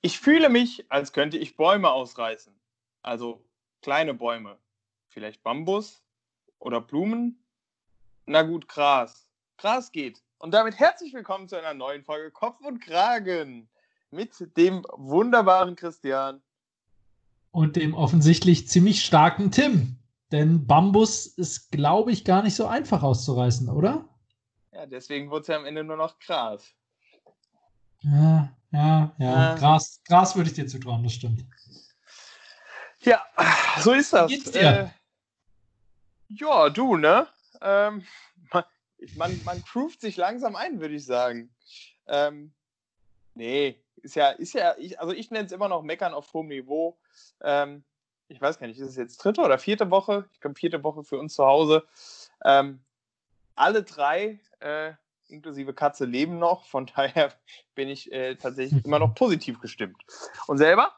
Ich fühle mich, als könnte ich Bäume ausreißen. Also kleine Bäume. Vielleicht Bambus oder Blumen. Na gut, Gras. Gras geht. Und damit herzlich willkommen zu einer neuen Folge Kopf und Kragen mit dem wunderbaren Christian. Und dem offensichtlich ziemlich starken Tim. Denn Bambus ist, glaube ich, gar nicht so einfach auszureißen, oder? Ja, deswegen wurde es ja am Ende nur noch Gras. Ja, ja, ja. Äh, Gras, Gras würde ich dir zutrauen, das stimmt. Ja, so ist das. Geht's dir? Äh, ja, du, ne? Ähm, man, man, man groovt sich langsam ein, würde ich sagen. Ähm, nee, ist ja, ist ja, ich, also ich nenne es immer noch Meckern auf hohem Niveau. Ähm, ich weiß gar nicht, ist es jetzt dritte oder vierte Woche? Ich glaube, vierte Woche für uns zu Hause. Ähm, alle drei, äh, inklusive Katze, leben noch. Von daher bin ich äh, tatsächlich immer noch positiv gestimmt. Und selber?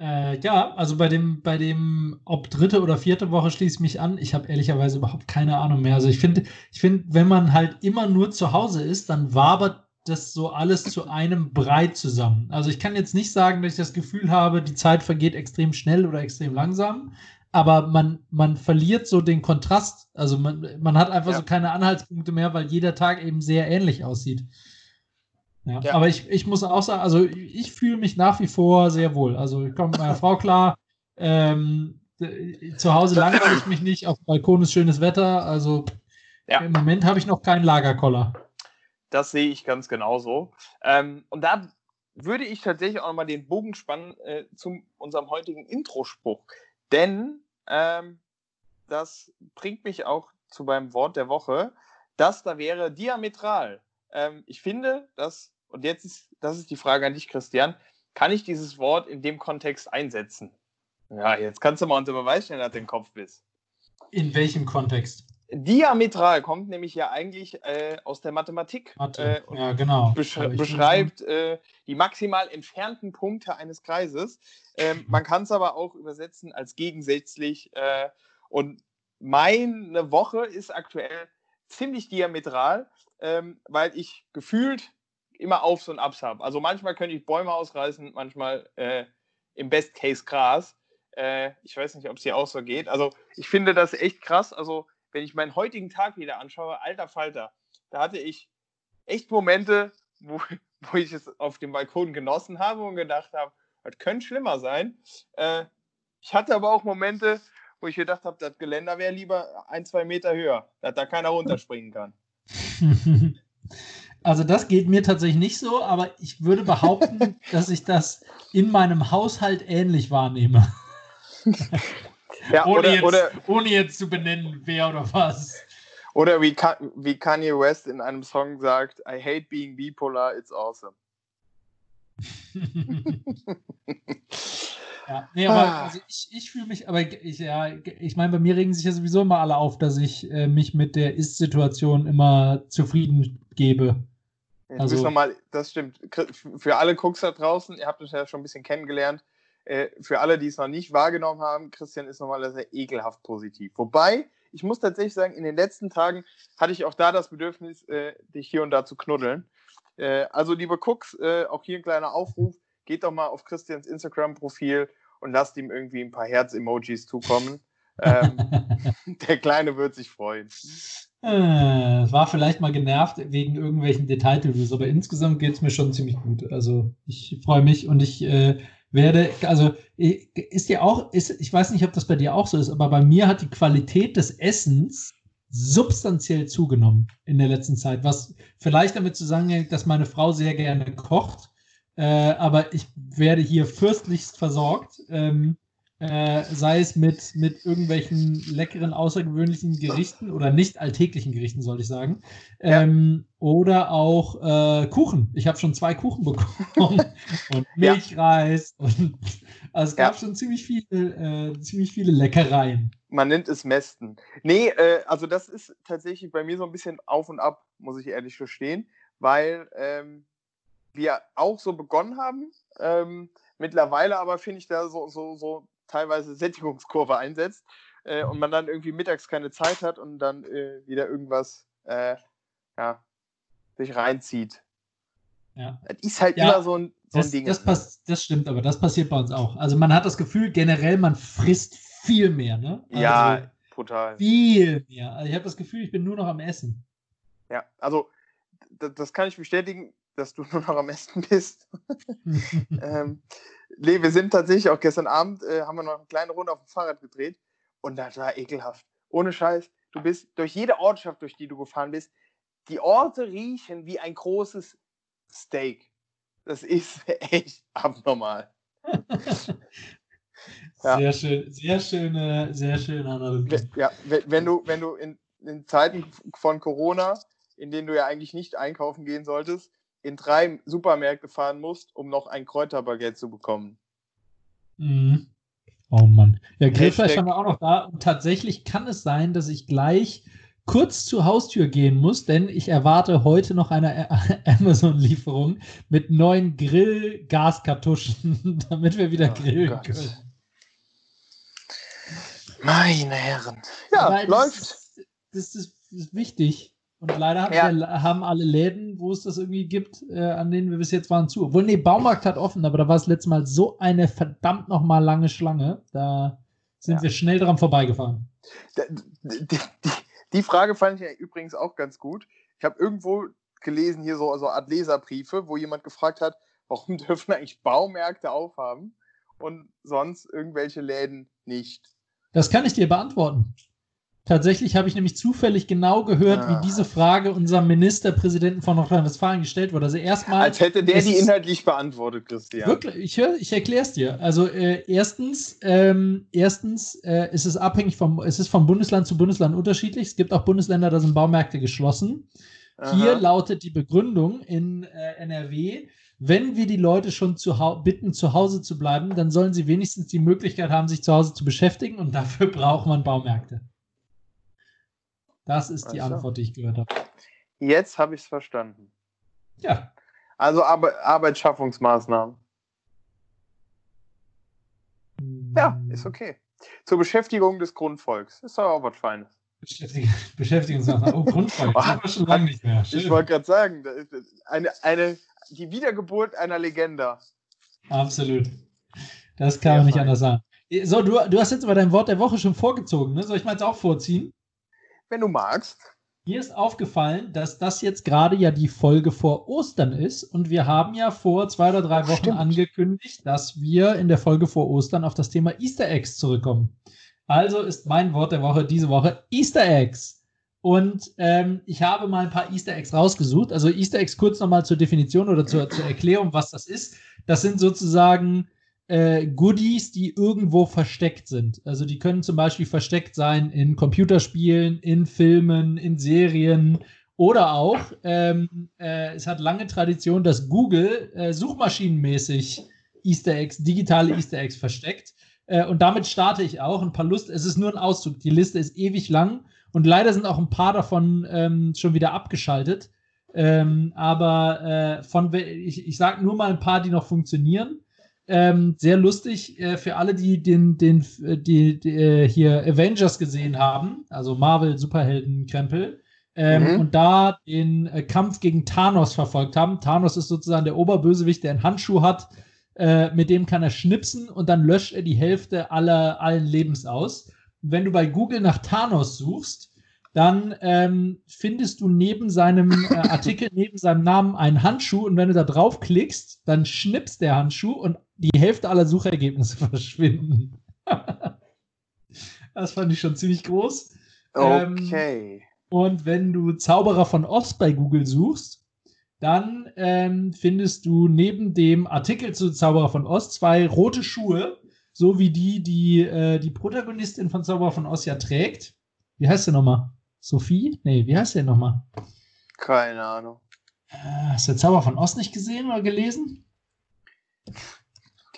Äh, ja, also bei dem, bei dem, ob dritte oder vierte Woche schließe ich mich an. Ich habe ehrlicherweise überhaupt keine Ahnung mehr. Also ich finde, ich finde, wenn man halt immer nur zu Hause ist, dann wabert das so alles zu einem Brei zusammen. Also ich kann jetzt nicht sagen, dass ich das Gefühl habe, die Zeit vergeht extrem schnell oder extrem langsam, aber man, man verliert so den Kontrast. Also man, man hat einfach ja. so keine Anhaltspunkte mehr, weil jeder Tag eben sehr ähnlich aussieht. Ja, ja. Aber ich, ich muss auch sagen, also ich fühle mich nach wie vor sehr wohl. Also ich komme mit meiner Frau klar. Ähm, zu Hause langweile ich mich nicht, auf dem Balkon ist schönes Wetter. Also ja. im Moment habe ich noch keinen Lagerkoller. Das sehe ich ganz genauso. Ähm, und da würde ich tatsächlich auch nochmal den Bogen spannen äh, zu unserem heutigen Introspruch. Denn ähm, das bringt mich auch zu meinem Wort der Woche. Das da wäre diametral. Ähm, ich finde, dass, und jetzt ist, das ist die Frage an dich, Christian, kann ich dieses Wort in dem Kontext einsetzen? Ja, jetzt kannst du mal unter Beweis stellen, dass du im Kopf bist. In welchem Kontext? Diametral kommt nämlich ja eigentlich äh, aus der Mathematik. Mathe. Äh, ja, genau. Beschre beschreibt äh, die maximal entfernten Punkte eines Kreises. Ähm, man kann es aber auch übersetzen als gegensätzlich. Äh, und meine Woche ist aktuell ziemlich diametral, ähm, weil ich gefühlt immer Aufs und Abs habe. Also manchmal könnte ich Bäume ausreißen, manchmal äh, im Best Case Gras. Äh, ich weiß nicht, ob es hier auch so geht. Also ich finde das echt krass. Also wenn ich meinen heutigen Tag wieder anschaue, alter Falter, da hatte ich echt Momente, wo, wo ich es auf dem Balkon genossen habe und gedacht habe, das könnte schlimmer sein. Äh, ich hatte aber auch Momente, wo ich gedacht habe, das Geländer wäre lieber ein, zwei Meter höher, dass da keiner runterspringen kann. Also das geht mir tatsächlich nicht so, aber ich würde behaupten, dass ich das in meinem Haushalt ähnlich wahrnehme. Ja, ohne, oder, jetzt, oder, ohne jetzt zu benennen, wer oder was. Oder wie, wie Kanye West in einem Song sagt, I hate being bipolar, it's awesome. ja, nee, aber ah. also ich, ich fühle mich, aber ich, ja, ich meine, bei mir regen sich ja sowieso immer alle auf, dass ich äh, mich mit der Ist-Situation immer zufrieden gebe. Jetzt also, mal, das stimmt. Für alle Cooks da draußen, ihr habt uns ja schon ein bisschen kennengelernt. Äh, für alle, die es noch nicht wahrgenommen haben, Christian ist normalerweise ekelhaft positiv. Wobei, ich muss tatsächlich sagen, in den letzten Tagen hatte ich auch da das Bedürfnis, äh, dich hier und da zu knuddeln. Äh, also, liebe Cooks, äh, auch hier ein kleiner Aufruf. Geht doch mal auf Christians Instagram-Profil und lasst ihm irgendwie ein paar Herz-Emojis zukommen. ähm, der Kleine wird sich freuen. Äh, war vielleicht mal genervt wegen irgendwelchen Detail-Reviews, aber insgesamt geht es mir schon ziemlich gut. Also ich freue mich und ich äh, werde, also ist ja auch, ist, ich weiß nicht, ob das bei dir auch so ist, aber bei mir hat die Qualität des Essens substanziell zugenommen in der letzten Zeit, was vielleicht damit zusammenhängt, dass meine Frau sehr gerne kocht, äh, aber ich werde hier fürstlichst versorgt. Ähm, äh, sei es mit, mit irgendwelchen leckeren, außergewöhnlichen Gerichten oder nicht alltäglichen Gerichten, soll ich sagen. Ähm, ja. Oder auch äh, Kuchen. Ich habe schon zwei Kuchen bekommen und Milchreis. Ja. Und, also es gab ja. schon ziemlich viele, äh, ziemlich viele Leckereien. Man nennt es Mästen. Nee, äh, also das ist tatsächlich bei mir so ein bisschen auf und ab, muss ich ehrlich verstehen, weil ähm, wir auch so begonnen haben. Ähm, mittlerweile aber finde ich da so, so, so teilweise Sättigungskurve einsetzt äh, und man dann irgendwie mittags keine Zeit hat und dann äh, wieder irgendwas äh, ja, sich reinzieht. Ja. Das ist halt Ja, immer so ein, so ein Das, Ding. das, pass, das stimmt, aber das passiert bei uns auch. Also man hat das Gefühl, generell, man frisst viel mehr, ne? Also ja, brutal. viel mehr. Also ich habe das Gefühl, ich bin nur noch am Essen. Ja, also das, das kann ich bestätigen, dass du nur noch am Essen bist. ähm, nee, wir sind tatsächlich auch gestern Abend, äh, haben wir noch eine kleine Runde auf dem Fahrrad gedreht und das war ekelhaft. Ohne Scheiß, du bist durch jede Ortschaft, durch die du gefahren bist, die Orte riechen wie ein großes Steak. Das ist echt abnormal. Ja. Sehr schön, sehr schöne, sehr schöne Analogie. Wenn- Ja, wenn, wenn du, wenn du in, in Zeiten von Corona, in denen du ja eigentlich nicht einkaufen gehen solltest, in drei Supermärkte fahren musst, um noch ein Kräuterbaguette zu bekommen. Mhm. Oh Mann. Ja, Grillfleisch haben wir auch noch da. Und tatsächlich kann es sein, dass ich gleich kurz zur Haustür gehen muss, denn ich erwarte heute noch eine Amazon-Lieferung mit neuen Grill-Gaskartuschen, damit wir wieder Oh grillen Gott. können. Meine Herren. Ja, Weil läuft. Das, das ist, ist wichtig. Und leider Ja. der, haben alle Läden, wo es das irgendwie gibt, äh, an denen wir bis jetzt waren, zu. Obwohl, nee, Baumarkt hat offen, aber da war es letztes Mal so eine verdammt nochmal lange Schlange. Da sind Ja. wir schnell dran vorbeigefahren. Die, die, die Frage fand ich ja übrigens auch ganz gut. Ich habe irgendwo gelesen, hier so, so Art Leserbriefe, wo jemand gefragt hat, warum dürfen eigentlich Baumärkte aufhaben und sonst irgendwelche Läden nicht. Das kann ich dir beantworten. Tatsächlich habe ich nämlich zufällig genau gehört, Ah. wie diese Frage unserem Ministerpräsidenten von Nordrhein-Westfalen gestellt wurde. Also erstmal. Als hätte der die inhaltlich beantwortet, Christian. Wirklich, ich, hör, ich erkläre es dir. Also äh, erstens, ähm, erstens äh, ist es abhängig vom, es ist von Bundesland zu Bundesland unterschiedlich. Es gibt auch Bundesländer, da sind Baumärkte geschlossen. Hier Aha. lautet die Begründung in äh, NRW, wenn wir die Leute schon zu hau- bitten, zu Hause zu bleiben, dann sollen sie wenigstens die Möglichkeit haben, sich zu Hause zu beschäftigen und dafür braucht man Baumärkte. Das ist die. Antwort, die ich gehört habe. Jetzt habe ich es verstanden. Ja, Also Arbe Arbeitsschaffungsmaßnahmen. Ja, ist okay. Zur Beschäftigung des Grundvolks. Ist doch auch was Feines. Noch. Oh, Grundvolk. Das haben wir schon lange nicht mehr. Ich Schön. wollte gerade sagen, eine, eine, die Wiedergeburt einer Legende. Absolut. Das kann man nicht anders sagen. So, du, du hast jetzt aber dein Wort der Woche schon vorgezogen, ne? Soll ich mal jetzt auch vorziehen? Wenn du magst. Mir ist aufgefallen, dass das jetzt gerade ja die Folge vor Ostern ist und wir haben ja vor zwei oder drei Ach, Wochen stimmt. angekündigt, dass wir in der Folge vor Ostern auf das Thema Easter Eggs zurückkommen. Also ist mein Wort der Woche diese Woche Easter Eggs. Und ähm, ich habe mal ein paar Easter Eggs rausgesucht. Also Easter Eggs kurz nochmal zur Definition oder zur, zur Erklärung, was das ist. Das sind sozusagen äh, Goodies, die irgendwo versteckt sind. Also die können zum Beispiel versteckt sein in Computerspielen, in Filmen, in Serien oder auch, ähm, äh, es hat lange Tradition, dass Google äh, suchmaschinenmäßig Easter Eggs, digitale Easter Eggs versteckt. Äh, und damit starte ich auch. Ein paar Lust, es ist nur ein Auszug. Die Liste ist ewig lang und leider sind auch ein paar davon ähm, schon wieder abgeschaltet. Ähm, aber äh, von, ich, ich sage nur mal ein paar, die noch funktionieren. Ähm, sehr lustig äh, für alle, die den, den, äh, die, die äh, hier Avengers gesehen haben, also Marvel Superhelden Krempel, ähm, Mhm. und da den äh, Kampf gegen Thanos verfolgt haben. Thanos ist sozusagen der Oberbösewicht, der einen Handschuh hat, äh, mit dem kann er schnipsen und dann löscht er die Hälfte aller allen Lebens aus. Und wenn du bei Google nach Thanos suchst, dann ähm, findest du neben seinem äh, Artikel, neben seinem Namen einen Handschuh und wenn du da draufklickst, dann schnippst der Handschuh und die Hälfte aller Suchergebnisse verschwinden. das fand ich schon ziemlich groß. Ähm, Okay. Und wenn du Zauberer von Oz bei Google suchst, dann ähm, findest du neben dem Artikel zu Zauberer von Oz zwei rote Schuhe, so wie die, die äh, die Protagonistin von Zauberer von Oz ja trägt. Wie heißt der nochmal? Sophie? Nee, wie heißt der nochmal? Keine Ahnung. Äh, hast du Zauberer von Oz nicht gesehen oder gelesen?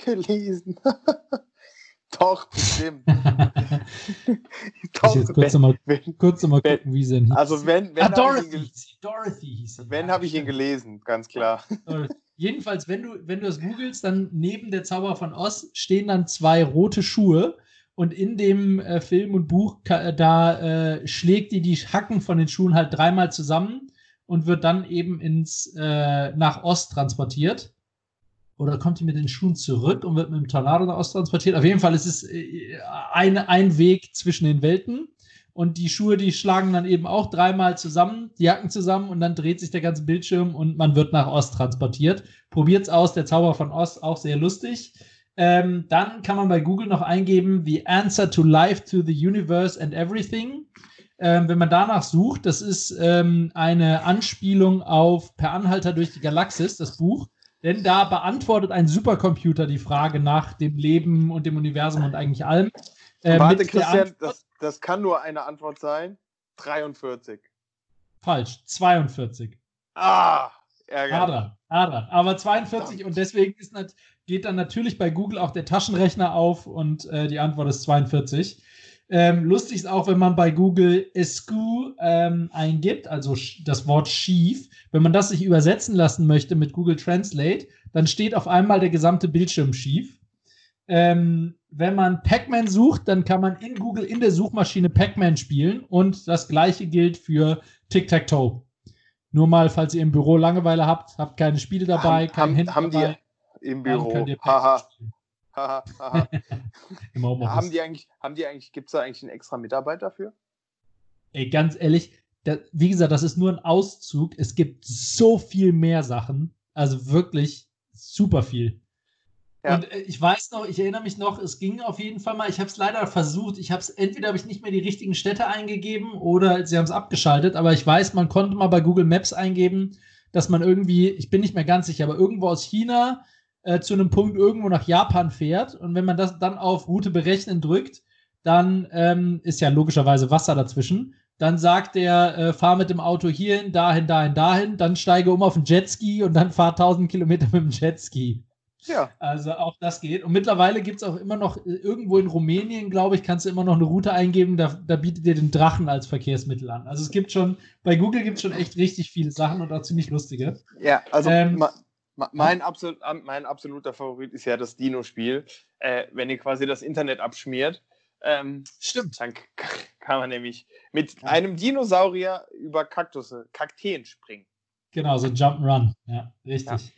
Gelesen. Doch, bestimmt. Doch, jetzt kurz wenn, nochmal kurz noch mal wenn- gucken, wie sie denn hieß. also wenn, wenn ah, habe ich, ihn Dorothy gel- hieß sie. Dorothy hieß sie. wenn Ja, hab ich ihn gelesen, ganz klar. Jedenfalls, wenn du, wenn du das googelst, dann neben der Zauberer von Oz stehen dann zwei rote Schuhe und in dem äh, Film und Buch äh, da äh, schlägt die die Hacken von den Schuhen halt dreimal zusammen und wird dann eben ins, äh, nach Ost transportiert. Oder kommt die mit den Schuhen zurück und wird mit dem Tornado nach Ost transportiert? Auf jeden Fall ist es äh, ein, ein Weg zwischen den Welten. Und die Schuhe, die schlagen dann eben auch dreimal zusammen, die Jacken zusammen und dann dreht sich der ganze Bildschirm und man wird nach Ost transportiert. Probiert's aus, der Zauber von Ost, auch sehr lustig. Ähm, dann kann man bei Google noch eingeben, The Answer to Life to the Universe and Everything. Ähm, wenn man danach sucht, das ist ähm, eine Anspielung auf Per Anhalter durch die Galaxis, das Buch. Denn da beantwortet ein Supercomputer die Frage nach dem Leben und dem Universum und eigentlich allem. Äh, Warte, Christian, das, das kann nur eine Antwort sein. 43. Falsch, 42. Ah. Adra, Adra. Aber 42 und deswegen ist, geht dann natürlich bei Google auch der Taschenrechner auf und äh, die Antwort ist 42. Ähm, lustig ist auch, wenn man bei Google Escu ähm, eingibt, also das Wort schief, wenn man das sich übersetzen lassen möchte mit Google Translate, dann steht auf einmal der gesamte Bildschirm schief. Ähm, wenn man Pac-Man sucht, dann kann man in Google in der Suchmaschine Pac-Man spielen und das gleiche gilt für Tic-Tac-Toe. Nur mal, falls ihr im Büro Langeweile habt, habt keine Spiele dabei, haben, kein Handy haben dabei, die im Büro. Haha. haben die eigentlich, haben die eigentlich, gibt es da eigentlich einen extra Mitarbeiter dafür? Ey, ganz ehrlich, da, wie gesagt, das ist nur ein Auszug. Es gibt so viel mehr Sachen. Also wirklich super viel. Ja. Und äh, ich weiß noch, ich erinnere mich noch, es ging auf jeden Fall mal, ich habe es leider versucht, ich habe es, entweder habe ich nicht mehr die richtigen Städte eingegeben oder sie haben es abgeschaltet, aber ich weiß, man konnte mal bei Google Maps eingeben, dass man irgendwie, ich bin nicht mehr ganz sicher, aber irgendwo aus China äh, zu einem Punkt irgendwo nach Japan fährt und wenn man das dann auf Route berechnen drückt, dann ähm, ist ja logischerweise Wasser dazwischen. Dann sagt der, äh, fahr mit dem Auto hierhin, dahin, dahin, dahin, dann steige um auf den Jetski und dann fahr 1000 Kilometer mit dem Jetski. Ja. Also auch das geht. Und mittlerweile gibt es auch immer noch, äh, irgendwo in Rumänien, glaube ich, kannst du immer noch eine Route eingeben, da, da bietet dir den Drachen als Verkehrsmittel an. Also es gibt schon, bei Google gibt es schon echt richtig viele Sachen und auch ziemlich lustige. Ja, also ähm, ma, ma, mein, absolut, mein absoluter Favorit ist ja das Dino-Spiel. Äh, wenn ihr quasi das Internet abschmiert, ähm, Stimmt. Dann kann man nämlich mit einem Dinosaurier über Kaktusse, Kakteen springen. Genau, so Jump'n'Run. Ja, richtig. Ja.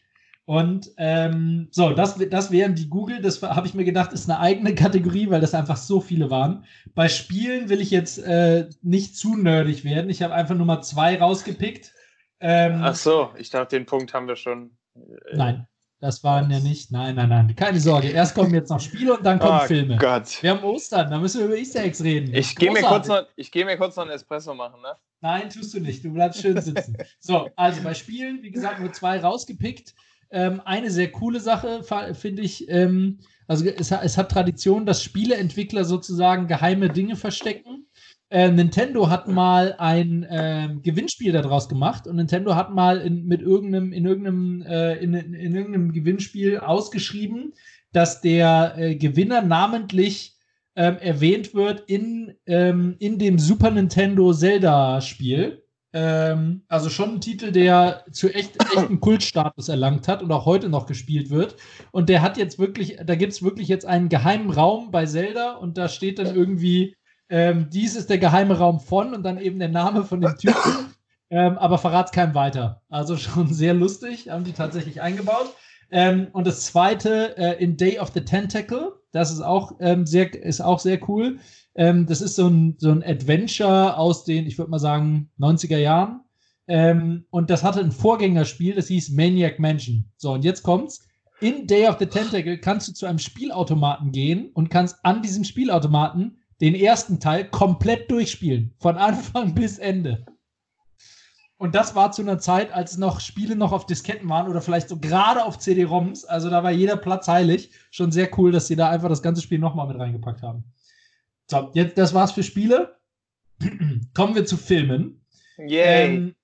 Und ähm, so, das, das wären die Google. Das habe ich mir gedacht, ist eine eigene Kategorie, weil das einfach so viele waren. Bei Spielen will ich jetzt äh, nicht zu nerdig werden. Ich habe einfach nur mal zwei rausgepickt. Ähm, Ach so, ich dachte, den Punkt haben wir schon. Äh, nein, das waren ja nicht. Nein, nein, nein. Keine Sorge. Erst kommen jetzt noch Spiele und dann kommen oh Filme. Gott. Wir haben Ostern, da müssen wir über Easter Eggs reden. Ich gehe mir, kurz noch, geh mir kurz noch einen Espresso machen, ne? Nein, tust du nicht. Du bleibst schön sitzen. so, also bei Spielen, wie gesagt, nur zwei rausgepickt. Ähm, eine sehr coole Sache, finde ich. Ähm, also es, es, hat Tradition, dass Spieleentwickler sozusagen geheime Dinge verstecken. Äh, Nintendo hat mal ein äh, Gewinnspiel daraus gemacht und Nintendo hat mal in, mit irgendeinem, in, irgendeinem, äh, in, in, irgendeinem Gewinnspiel ausgeschrieben, dass der äh, Gewinner namentlich ähm, erwähnt wird in, ähm, in dem Super Nintendo Zelda-Spiel. Ähm, also schon ein Titel, der zu echt, echten Kultstatus erlangt hat und auch heute noch gespielt wird. Und der hat jetzt wirklich, da gibt es wirklich jetzt einen geheimen Raum bei Zelda und da steht dann irgendwie, ähm, dies ist der geheime Raum von und dann eben der Name von dem Typen. Ähm, aber verrat's keinem weiter. Also schon sehr lustig, haben die tatsächlich eingebaut. Ähm, und das zweite, äh, in Day of the Tentacle, das ist auch, ähm, sehr, ist auch sehr cool. Ähm, das ist so ein, so ein Adventure aus den, ich würde mal sagen, 90er Jahren. Ähm, und das hatte ein Vorgängerspiel, das hieß Maniac Mansion. So, und jetzt kommt's. In Day of the Tentacle kannst du zu einem Spielautomaten gehen und kannst an diesem Spielautomaten den ersten Teil komplett durchspielen. Von Anfang bis Ende. Und das war zu einer Zeit, als noch Spiele noch auf Disketten waren oder vielleicht so gerade auf CD-ROMs. Also da war jeder Platz heilig. Schon sehr cool, dass sie da einfach das ganze Spiel nochmal mit reingepackt haben. So, jetzt, das war's für Spiele. Kommen wir zu Filmen. Yay. Ähm,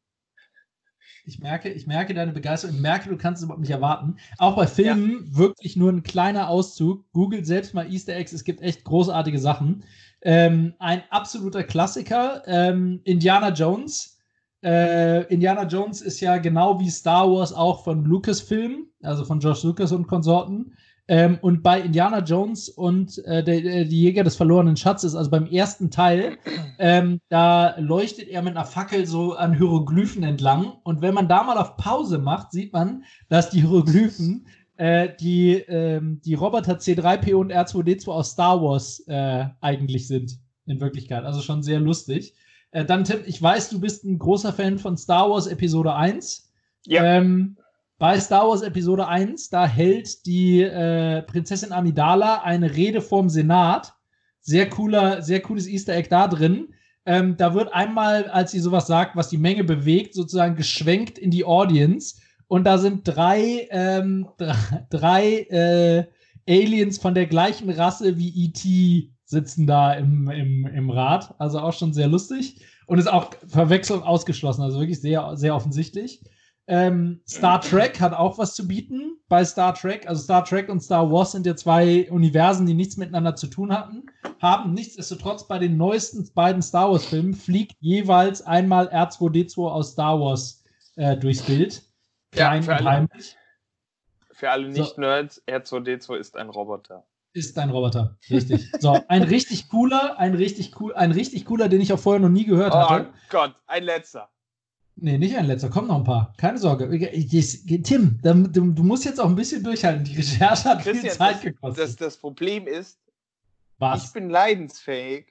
ich merke, ich merke deine Begeisterung. Ich merke, du kannst es überhaupt nicht erwarten. Auch bei Filmen ja. wirklich nur ein kleiner Auszug. Googelt selbst mal Easter Eggs. Es gibt echt großartige Sachen. Ähm, ein absoluter Klassiker. Ähm, Indiana Jones. Äh, Indiana Jones ist ja genau wie Star Wars auch von Lucasfilm, also von George Lucas und Konsorten Ähm, und bei Indiana Jones und äh, der, der, die Jäger des verlorenen Schatzes, also beim ersten Teil, ähm, da leuchtet er mit einer Fackel so an Hieroglyphen entlang. Und wenn man da mal auf Pause macht, sieht man, dass die Hieroglyphen äh, die, ähm, die Roboter C3PO und R2D2 aus Star Wars äh, eigentlich sind, in Wirklichkeit. Also schon sehr lustig. Äh, dann, Tim, ich weiß, du bist ein großer Fan von Star Wars Episode 1. Ja. Ähm, bei Star Wars Episode 1, da hält die äh, Prinzessin Amidala eine Rede vorm Senat. Sehr cooler, sehr cooles Easter Egg da drin. Ähm, da wird einmal, als sie sowas sagt, was die Menge bewegt, sozusagen geschwenkt in die Audience. Und da sind drei, ähm, drei äh, Aliens von der gleichen Rasse wie E.T. sitzen da im, im, im Rat. Also auch schon sehr lustig. Und ist auch Verwechslung ausgeschlossen. Also wirklich sehr, sehr offensichtlich. Ähm, Star Trek hat auch was zu bieten bei Star Trek. Also Star Trek und Star Wars sind ja zwei Universen, die nichts miteinander zu tun hatten. Haben nichtsdestotrotz bei den neuesten beiden Star Wars-Filmen fliegt jeweils einmal R2D2 aus Star Wars äh, durchs Bild. Klein ja, für, alle, heimlich. für alle Nicht-Nerds, so. R2D2 ist ein Roboter. Ist ein Roboter, richtig. so, ein richtig cooler, ein richtig cool, ein richtig cooler, den ich auch vorher noch nie gehört oh hatte. Oh Gott, ein letzter. Nee, nicht ein letzter, kommen noch ein paar. Keine Sorge. Tim, du, musst jetzt auch ein bisschen durchhalten. Die Recherche hat Christian, viel Zeit gekostet. Das, das Problem ist, Was? ich bin leidensfähig,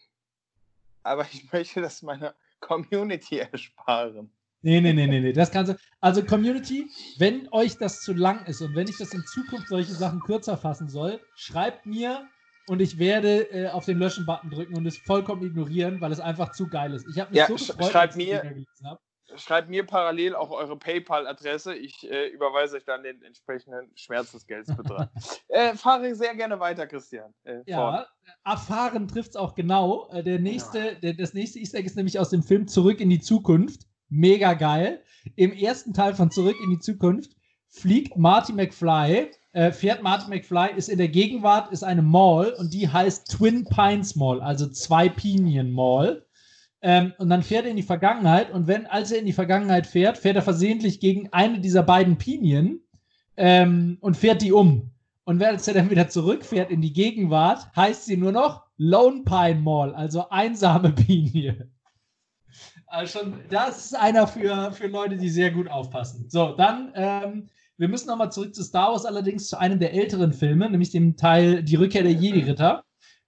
aber ich möchte das meiner Community ersparen. Nee, nee, nee, nee, nee. Das Ganze. Also, Community, wenn euch das zu lang ist und wenn ich das in Zukunft solche Sachen kürzer fassen soll, schreibt mir und ich werde äh, auf den Löschen-Button drücken und es vollkommen ignorieren, weil es einfach zu geil ist. Ich habe mich ja, so gefreut, schreibt mir, gelesen habe schreibt mir parallel auch eure PayPal-Adresse. Ich äh, überweise euch dann den entsprechenden Schmerzensgeldsbetrag. äh, fahre sehr gerne weiter, Christian. Äh, ja, erfahren trifft es auch genau. Äh, der nächste, ja. der, das nächste Easter Egg ist nämlich aus dem Film Zurück in die Zukunft. Mega geil. Im ersten Teil von Zurück in die Zukunft fliegt Marty McFly, äh, fährt Marty McFly, ist in der Gegenwart, ist eine Mall und die heißt Twin Pines Mall, also zwei Pinien Mall. Ähm, und dann fährt er in die Vergangenheit und wenn, als er in die Vergangenheit fährt, fährt er versehentlich gegen eine dieser beiden Pinien ähm, und fährt die um. Und als er dann wieder zurückfährt in die Gegenwart, heißt sie nur noch Lone Pine Mall, also einsame Pinie. Also schon, das ist einer für, für Leute, die sehr gut aufpassen. So, dann, ähm, wir müssen nochmal zurück zu Star Wars, allerdings zu einem der älteren Filme, nämlich dem Teil Die Rückkehr der Jedi-Ritter.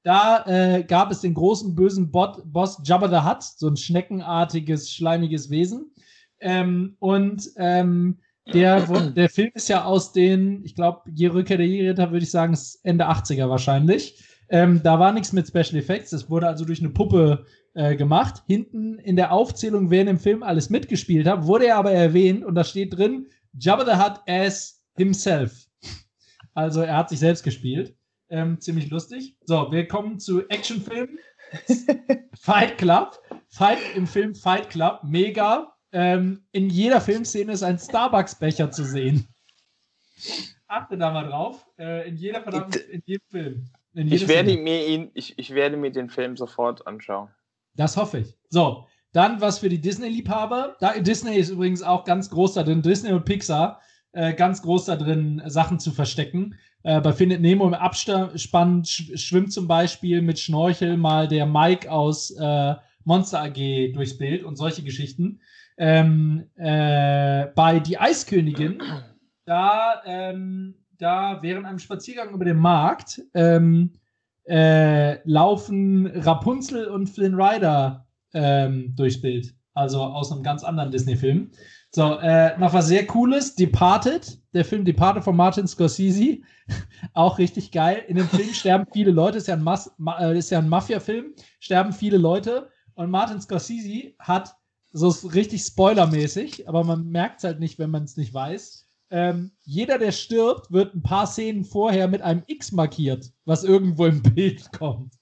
Da äh, gab es den großen bösen Bot, Boss Jabba the Hutt, so ein schneckenartiges, schleimiges Wesen. Ähm, und ähm, der, der Film ist ja aus den, ich glaube, Je Rückkehr der Jäger, würde ich sagen, ist Ende 80er wahrscheinlich. Ähm, da war nichts mit Special Effects, das wurde also durch eine Puppe äh, gemacht. Hinten in der Aufzählung, wer in dem Film alles mitgespielt hat, wurde er aber erwähnt und da steht drin, Jabba the Hutt as himself. Also er hat sich selbst gespielt. Ähm, ziemlich lustig. So, wir kommen zu Actionfilmen. Fight Club. Fight im Film Fight Club. Mega. Ähm, in jeder Filmszene ist ein Starbucks-Becher zu sehen. Achte da mal drauf. Äh, in jeder verdammten, in jedem Film. In ich, werde mir ihn, ich, ich werde mir den Film sofort anschauen. Das hoffe ich. So, dann was für die Disney-Liebhaber. Disney ist übrigens auch ganz groß da drin. Disney und Pixar äh, ganz groß da drin, Sachen zu verstecken. Äh, bei Findet Nemo im Abspann sch schwimmt zum Beispiel mit Schnorchel mal der Mike aus äh, Monster AG durchs Bild und solche Geschichten. Ähm, äh, bei Die Eiskönigin, da, ähm, da während einem Spaziergang über den Markt ähm, äh, laufen Rapunzel und Flynn Rider ähm, durchs Bild. Also aus einem ganz anderen Disney-Film. So, äh, noch was sehr Cooles: Departed, der Film Departed von Martin Scorsese. Auch richtig geil. In dem Film sterben viele Leute, ist ja ein, Mas äh, ja ein Mafia-Film, sterben viele Leute. Und Martin Scorsese hat so richtig spoilermäßig, aber man merkt es halt nicht, wenn man es nicht weiß. Ähm, jeder, der stirbt, wird ein paar Szenen vorher mit einem X markiert, was irgendwo im Bild kommt.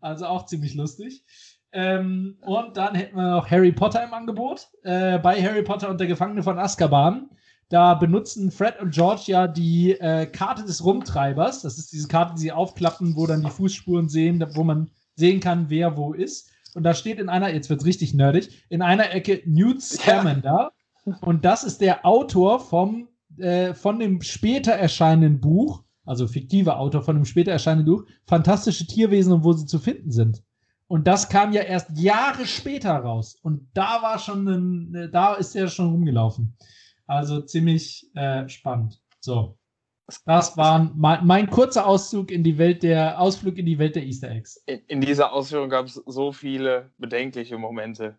Also auch ziemlich lustig. Ähm, und dann hätten wir noch Harry Potter im Angebot. Äh, bei Harry Potter und der Gefangene von Azkaban. Da benutzen Fred und George ja die äh, Karte des Rumtreibers. Das ist diese Karte, die sie aufklappen, wo dann die Fußspuren sehen, wo man sehen kann, wer wo ist. Und da steht in einer, jetzt wird es richtig nerdig, in einer Ecke Newt Scamander. Ja. Und das ist der Autor vom, äh, von dem später erscheinenden Buch also fiktive Autor von einem später erscheinenden Buch, Fantastische Tierwesen und wo sie zu finden sind. Und das kam ja erst Jahre später raus. Und da war schon ein, da ist er schon rumgelaufen. Also ziemlich äh, spannend. So. Das war mein, mein, kurzer Auszug in die Welt der Ausflug in die Welt der Easter Eggs. In, in dieser Ausführung gab es so viele bedenkliche Momente.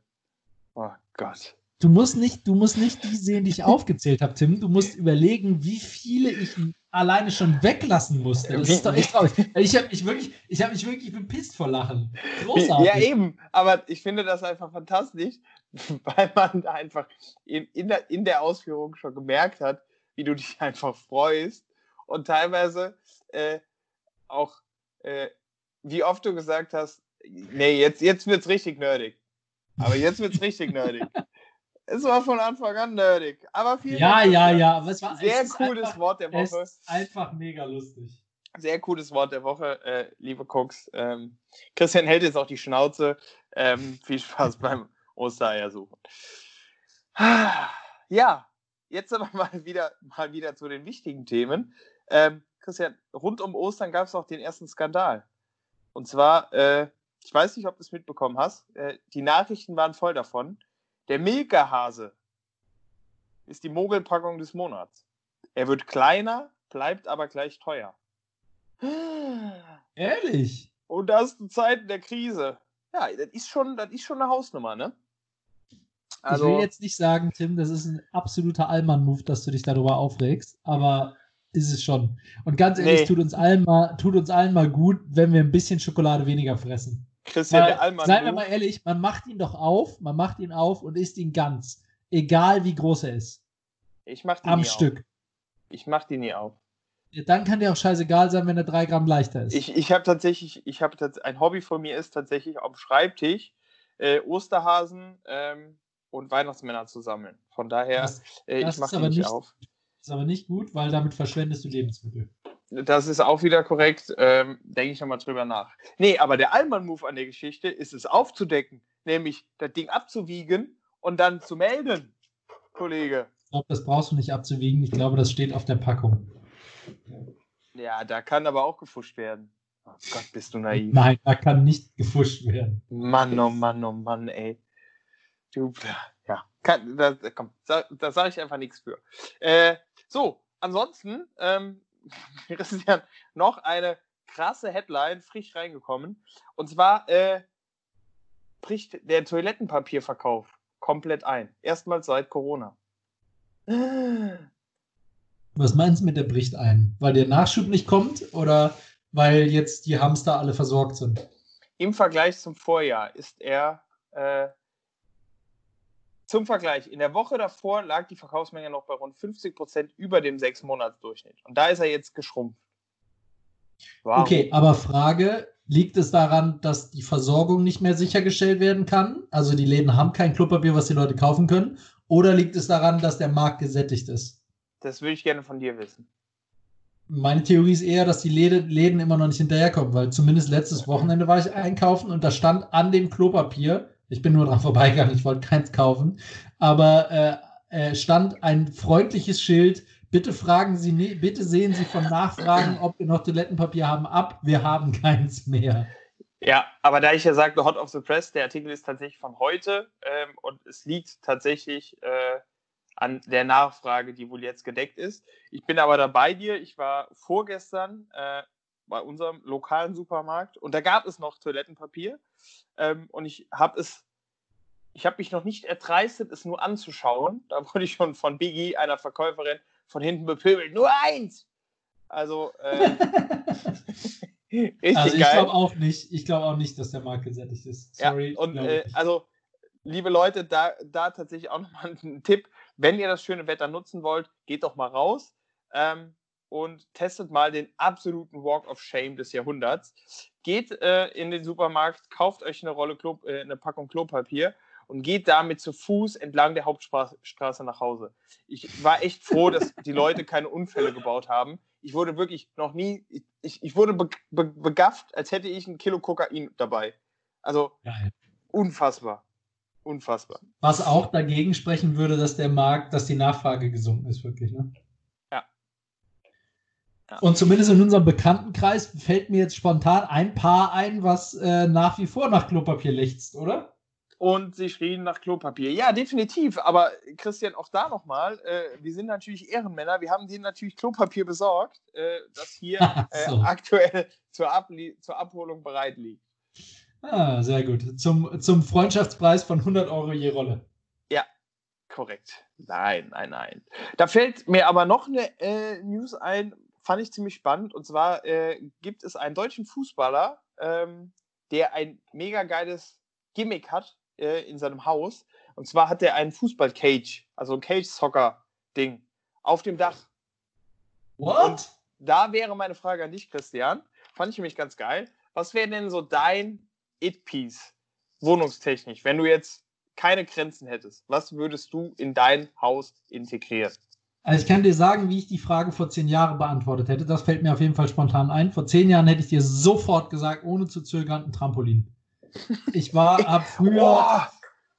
Oh Gott. Du musst nicht, du musst nicht die sehen, die ich aufgezählt habe, Tim. Du musst überlegen, wie viele ich alleine schon weglassen musste. Das ist doch echt traurig. Ich habe mich wirklich, ich habe mich wirklich bepisst vor Lachen. Großartig. Ja, eben. Aber ich finde das einfach fantastisch, weil man einfach in, in, der, in der Ausführung schon gemerkt hat, wie du dich einfach freust und teilweise äh, auch, äh, wie oft du gesagt hast, nee, jetzt, jetzt wird es richtig nerdig. Aber jetzt wird es richtig nerdig. Es war von Anfang an nerdig. Aber vielen Ja, ja, ja. Aber es war sehr cooles einfach, Wort der Woche. Es ist einfach mega lustig. Sehr cooles Wort der Woche, äh, liebe Cooks. Ähm, Christian hält jetzt auch die Schnauze. Ähm, viel Spaß beim Ostereier suchen. Ja, jetzt aber mal wieder, mal wieder zu den wichtigen Themen. Ähm, Christian, rund um Ostern gab es auch den ersten Skandal. Und zwar, äh, ich weiß nicht, ob du es mitbekommen hast, äh, die Nachrichten waren voll davon. Der Milka-Hase ist die Mogelpackung des Monats. Er wird kleiner, bleibt aber gleich teuer. Ehrlich? Und das zu Zeiten der Krise. Ja, das ist schon, das ist schon eine Hausnummer, ne? Also, ich will jetzt nicht sagen, Tim, das ist ein absoluter Allmann-Move, dass du dich darüber aufregst, aber ist es schon. Und ganz ehrlich, nee. tut, uns allen mal, tut uns allen mal gut, wenn wir ein bisschen Schokolade weniger fressen. Christian, Weil, der Allmann. Seien wir mal ehrlich, man macht ihn doch auf, man macht ihn auf und isst ihn ganz. Egal wie groß er ist. Ich mach den Am Stück. Auf. Ich mach die nie auf. Ja, dann kann der auch scheißegal sein, wenn er drei Gramm leichter ist. Ich, ich habe tatsächlich, ich habe ein Hobby von mir ist tatsächlich auf dem Schreibtisch äh, Osterhasen ähm, und Weihnachtsmänner zu sammeln. Von daher, das, äh, ich mache die nicht, nicht auf. Ist aber nicht gut, weil damit verschwendest du Lebensmittel. Das ist auch wieder korrekt. Ähm, Denke ich nochmal drüber nach. Nee, aber der Allmann-Move an der Geschichte ist es aufzudecken, nämlich das Ding abzuwiegen und dann zu melden, Kollege. Ich glaube, das brauchst du nicht abzuwiegen. Ich glaube, das steht auf der Packung. Ja, da kann aber auch gefuscht werden. Oh Gott, bist du naiv. Nein, da kann nicht gefuscht werden. Mann, oh Mann, oh Mann, ey. Du, ja, kann, da, komm, da, da sage ich einfach nichts für. Äh, so, ansonsten, ähm, Christian, noch eine krasse Headline, frisch reingekommen. Und zwar äh, bricht der Toilettenpapierverkauf komplett ein. Erstmals seit Corona. Was meinst du mit der bricht ein? Weil der Nachschub nicht kommt oder weil jetzt die Hamster alle versorgt sind? Im Vergleich zum Vorjahr ist er äh, zum Vergleich, in der Woche davor lag die Verkaufsmenge noch bei rund 50 Prozent über dem sechs monats durchschnitt Und da ist er jetzt geschrumpft. Warum? Okay, aber Frage, liegt es daran, dass die Versorgung nicht mehr sichergestellt werden kann? Also die Läden haben kein Klopapier, was die Leute kaufen können? Oder liegt es daran, dass der Markt gesättigt ist? Das würde ich gerne von dir wissen. Meine Theorie ist eher, dass die Läden, Läden immer noch nicht hinterherkommen, weil zumindest letztes Wochenende war ich einkaufen und da stand an dem Klopapier ich bin nur dran vorbeigegangen, ich wollte keins kaufen. Aber äh, äh, stand ein freundliches Schild. Bitte fragen Sie, bitte sehen Sie von Nachfragen, ob wir noch Toilettenpapier haben, ab. Wir haben keins mehr. Ja, aber da ich ja sagte, Hot of the Press, der Artikel ist tatsächlich von heute ähm, und es liegt tatsächlich äh, an der Nachfrage, die wohl jetzt gedeckt ist. Ich bin aber dabei dir. Ich war vorgestern äh, bei unserem lokalen Supermarkt und da gab es noch Toilettenpapier ähm, und ich habe es, ich habe mich noch nicht erdreistet, es nur anzuschauen. Da wurde ich schon von Biggie, einer Verkäuferin, von hinten bepöbelt. Nur eins! Also, äh, richtig also ich glaube auch nicht, ich glaube auch nicht, dass der Markt gesättigt ist. Sorry. Ja, und äh, also, liebe Leute, da, da tatsächlich auch nochmal ein Tipp. Wenn ihr das schöne Wetter nutzen wollt, geht doch mal raus. Ähm, und testet mal den absoluten Walk of Shame des Jahrhunderts. Geht äh, in den Supermarkt, kauft euch eine Rolle Klo, äh, eine Packung Klopapier und geht damit zu Fuß entlang der Hauptstraße nach Hause. Ich war echt froh, dass die Leute keine Unfälle gebaut haben. Ich wurde wirklich noch nie, ich, ich wurde be, be, begafft, als hätte ich ein Kilo Kokain dabei. Also Geil. unfassbar. Unfassbar. Was auch dagegen sprechen würde, dass der Markt, dass die Nachfrage gesunken ist, wirklich, ne? Und zumindest in unserem Bekanntenkreis fällt mir jetzt spontan ein Paar ein, was äh, nach wie vor nach Klopapier lechzt, oder? und sie schrien nach Klopapier. Ja, definitiv. Aber Christian, auch da nochmal, äh, wir sind natürlich Ehrenmänner. Wir haben denen natürlich Klopapier besorgt, äh, das hier äh, so. aktuell zur, Abli zur Abholung bereit liegt. Ah, sehr gut. Zum, zum Freundschaftspreis von 100 Euro je Rolle. Ja, korrekt. Nein, nein, nein. Da fällt mir aber noch eine äh, News ein, fand ich ziemlich spannend. Und zwar äh, gibt es einen deutschen Fußballer, ähm, der ein mega geiles Gimmick hat äh, in seinem Haus. Und zwar hat er einen Fußball-Cage, also ein Cage-Soccer-Ding, auf dem Dach. What? Und da wäre meine Frage an dich, Christian. Fand ich nämlich ganz geil. Was wäre denn so dein It-Piece, wohnungstechnisch, wenn du jetzt keine Grenzen hättest? Was würdest du in dein Haus integrieren? Also ich kann dir sagen, wie ich die Frage vor zehn Jahren beantwortet hätte. Das fällt mir auf jeden Fall spontan ein. Vor zehn Jahren hätte ich dir sofort gesagt, ohne zu zögern, ein Trampolin. Ich war ab früher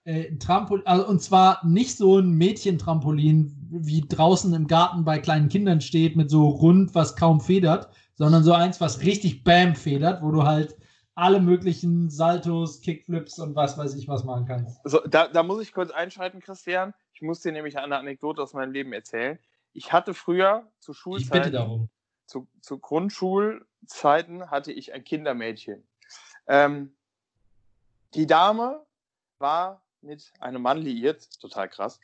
äh, Trampolin, also, und zwar nicht so ein Mädchentrampolin, wie draußen im Garten bei kleinen Kindern steht, mit so rund, was kaum federt, sondern so eins, was richtig Bam federt, wo du halt alle möglichen Saltos, Kickflips und was weiß ich was machen kannst. So, da, da muss ich kurz einschalten, Christian. Ich muss dir nämlich eine Anekdote aus meinem Leben erzählen. Ich hatte früher zu Schulzeiten, bitte darum. Zu, zu Grundschulzeiten hatte ich ein Kindermädchen. Ähm, die Dame war mit einem Mann liiert, total krass.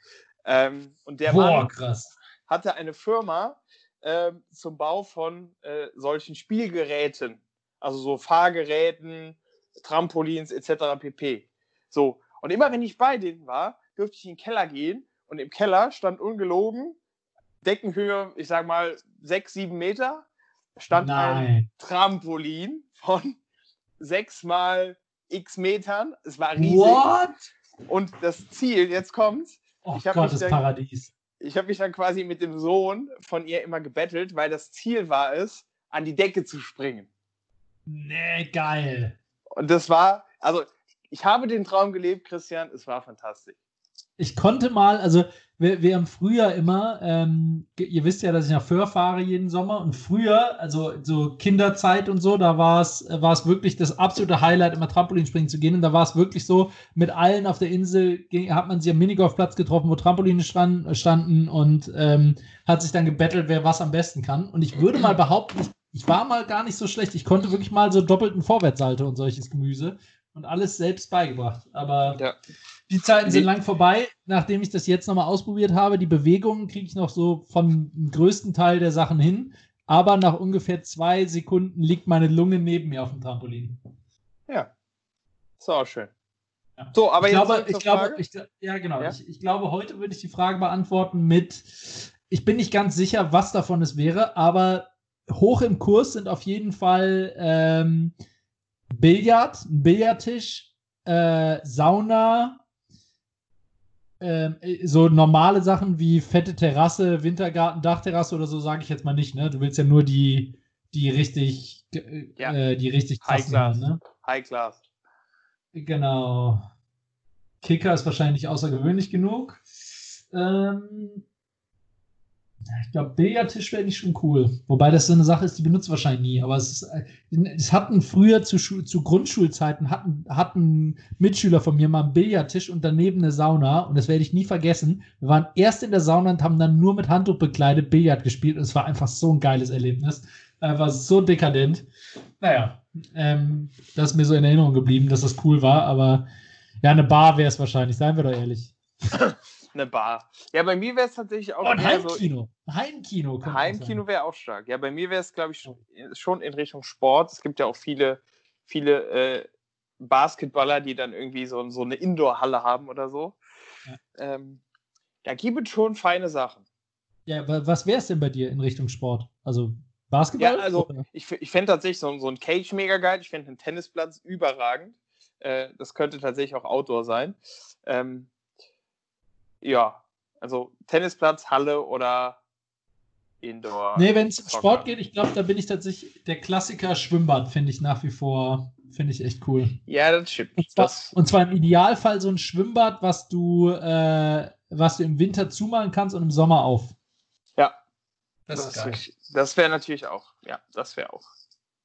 Ähm, und der Boah, Mann krass. hatte eine Firma äh, zum Bau von äh, solchen Spielgeräten, also so Fahrgeräten, Trampolins etc. pp. So, und immer wenn ich bei denen war, durfte ich in den Keller gehen und im Keller stand ungelogen, Deckenhöhe, ich sag mal, sechs, sieben Meter, stand Nein. ein Trampolin von sechs mal x Metern. Es war riesig. What? Und das Ziel, jetzt kommt's. Oh ich Gott, das Paradies. Ich habe mich dann quasi mit dem Sohn von ihr immer gebettelt, weil das Ziel war es, an die Decke zu springen. Nee, geil. Und das war, also ich habe den Traum gelebt, Christian, es war fantastisch ich konnte mal, also wir, wir haben früher immer, ähm, ihr wisst ja, dass ich nach Föhr fahre jeden Sommer und früher, also so Kinderzeit und so, da war es war es wirklich das absolute Highlight, immer Trampolinspringen zu gehen. Und da war es wirklich so, mit allen auf der Insel ging, hat man sich am Minigolfplatz getroffen, wo Trampoline stand, standen und ähm, hat sich dann gebettelt, wer was am besten kann. Und ich würde mal behaupten, ich, ich war mal gar nicht so schlecht, ich konnte wirklich mal so doppelten Vorwärtssalto und solches Gemüse und alles selbst beigebracht, aber ja. Die Zeiten sind lang vorbei. Nachdem ich das jetzt nochmal ausprobiert habe, die Bewegungen kriege ich noch so vom größten Teil der Sachen hin. Aber nach ungefähr zwei Sekunden liegt meine Lunge neben mir auf dem Trampolin. Ja. Ist auch schön. Ja. So, aber ich jetzt glaube, ich glaube, ich, ja genau. Ja? Ich, ich, glaube, heute würde ich die Frage beantworten mit, ich bin nicht ganz sicher, was davon es wäre, aber hoch im Kurs sind auf jeden Fall ähm, Billard, ein Billardtisch, äh, Sauna, ähm, äh, so normale Sachen wie fette Terrasse, Wintergarten, Dachterrasse oder so sage ich jetzt mal nicht, ne? Du willst ja nur die, die richtig, ja. äh, die richtig High Class. Ne? High Class. Genau. Kicker ist wahrscheinlich außergewöhnlich genug. Ähm, ich glaube, Billardtisch wäre nicht schon cool. Wobei das so eine Sache ist, die benutzt wahrscheinlich nie. Aber es, ist, äh, es hatten früher zu, zu Grundschulzeiten, hatten, hatten Mitschüler von mir mal einen Billardtisch und daneben eine Sauna. Und das werde ich nie vergessen. Wir waren erst in der Sauna und haben dann nur mit Handtuch bekleidet Billard gespielt. Und es war einfach so ein geiles Erlebnis. Äh, war so dekadent. Naja, ähm, das ist mir so in Erinnerung geblieben, dass das cool war. Aber ja, eine Bar wäre es wahrscheinlich, seien wir doch ehrlich. eine Bar. Ja, bei mir wäre es tatsächlich auch. Oh, ein Heimkino. So, Heimkino. Heimkino wäre auch stark. Ja, bei mir wäre es, glaube ich, schon in Richtung Sport. Es gibt ja auch viele, viele äh, Basketballer, die dann irgendwie so, so eine Indoor-Halle haben oder so. Ja. Ähm, da gibt es schon feine Sachen. Ja, was wäre es denn bei dir in Richtung Sport? Also Basketball? Ja, also oder? ich, ich fände tatsächlich so, so ein Cage mega geil. Ich fände einen Tennisplatz überragend. Äh, das könnte tatsächlich auch Outdoor sein. Ähm, ja, also Tennisplatz, Halle oder Indoor. Nee, wenn es Sport geht, ich glaube, da bin ich tatsächlich der Klassiker Schwimmbad, finde ich nach wie vor, finde ich echt cool. Ja, das stimmt. Und zwar, das und zwar, im Idealfall so ein Schwimmbad, was du, äh, was du im Winter zumachen kannst und im Sommer auf. Ja. Das, das, das wäre natürlich auch, ja, das wäre auch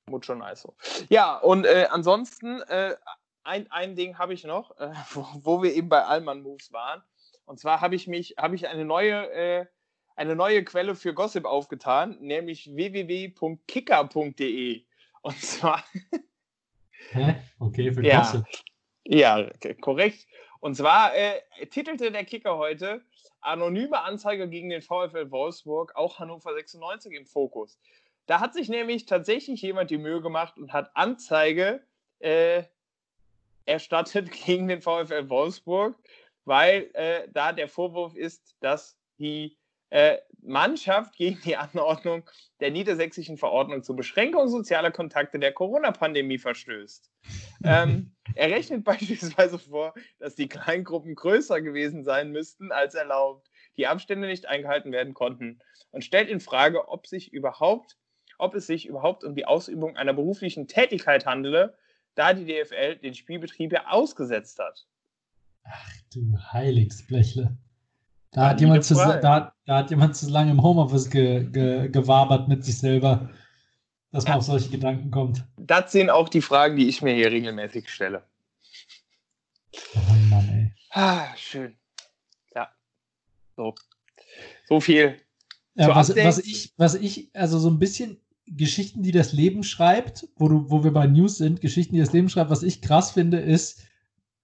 mucho nice. Ja, und äh, ansonsten, äh, ein, ein Ding habe ich noch, äh, wo, wo, wir eben bei Allman Moves waren. Und zwar habe ich mich, habe ich eine neue, äh, eine neue Quelle für Gossip aufgetan, nämlich www.kicker.de. Und zwar. Hä? Okay, für ja, Gossip. Ja, korrekt. Und zwar äh, titelte der Kicker heute anonyme Anzeige gegen den VfL Wolfsburg, auch Hannover 96 im Fokus. Da hat sich nämlich tatsächlich jemand die Mühe gemacht und hat Anzeige äh, erstattet gegen den VfL Wolfsburg, weil äh, da der Vorwurf ist, dass die äh, Mannschaft gegen die Anordnung der niedersächsischen Verordnung zur Beschränkung sozialer Kontakte der Corona-Pandemie verstößt. ähm, er rechnet beispielsweise vor, dass die Kleingruppen größer gewesen sein müssten als erlaubt, die Abstände nicht eingehalten werden konnten und stellt in Frage, ob sich überhaupt, ob es sich überhaupt um die Ausübung einer beruflichen Tätigkeit handele, da die DFL den Spielbetrieb ja ausgesetzt hat. Ach du Heiligsblechle. Da hat, jemand zu, da, da, hat jemand zu lange im Homeoffice ge, ge, gewabert mit sich selber, dass man ja. auf solche Gedanken kommt. Das sind auch die Fragen, die ich mir hier regelmäßig stelle. Oh Mann, ey. Ah, schön. Ja. So. So viel. Ja, was, was, ich, was ich, also so ein bisschen Geschichten, die das Leben schreibt, wo, du, wo wir bei News sind, Geschichten, die das Leben schreibt, was ich krass finde, ist,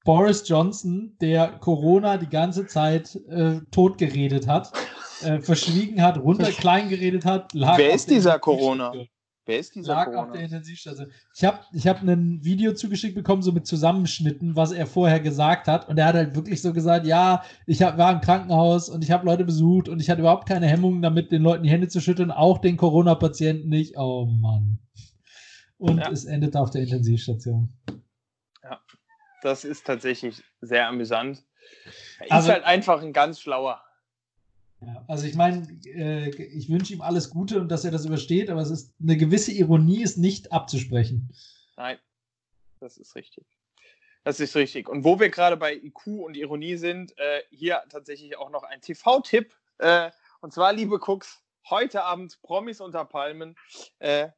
Boris Johnson, der Corona die ganze Zeit äh, totgeredet hat, äh, verschwiegen hat, runter klein geredet hat. Wer ist dieser Corona? Wer ist dieser lag Corona? auf der Intensivstation. Ich habe ich hab ein Video zugeschickt bekommen, so mit Zusammenschnitten, was er vorher gesagt hat. Und er hat halt wirklich so gesagt, ja, ich hab, war im Krankenhaus und ich habe Leute besucht und ich hatte überhaupt keine Hemmungen damit, den Leuten die Hände zu schütteln, auch den Corona-Patienten nicht. Oh Mann. Und ja. es endet auf der Intensivstation. Ja das ist tatsächlich sehr amüsant. Er also, ist halt einfach ein ganz schlauer. Ja, also ich meine, äh, ich wünsche ihm alles Gute und dass er das übersteht, aber es ist eine gewisse Ironie ist nicht abzusprechen. Nein, das ist richtig. Das ist richtig. Und wo wir gerade bei IQ und Ironie sind, äh, hier tatsächlich auch noch ein TV-Tipp. Äh, und zwar, liebe Cooks, heute Abend Promis unter Palmen. Äh,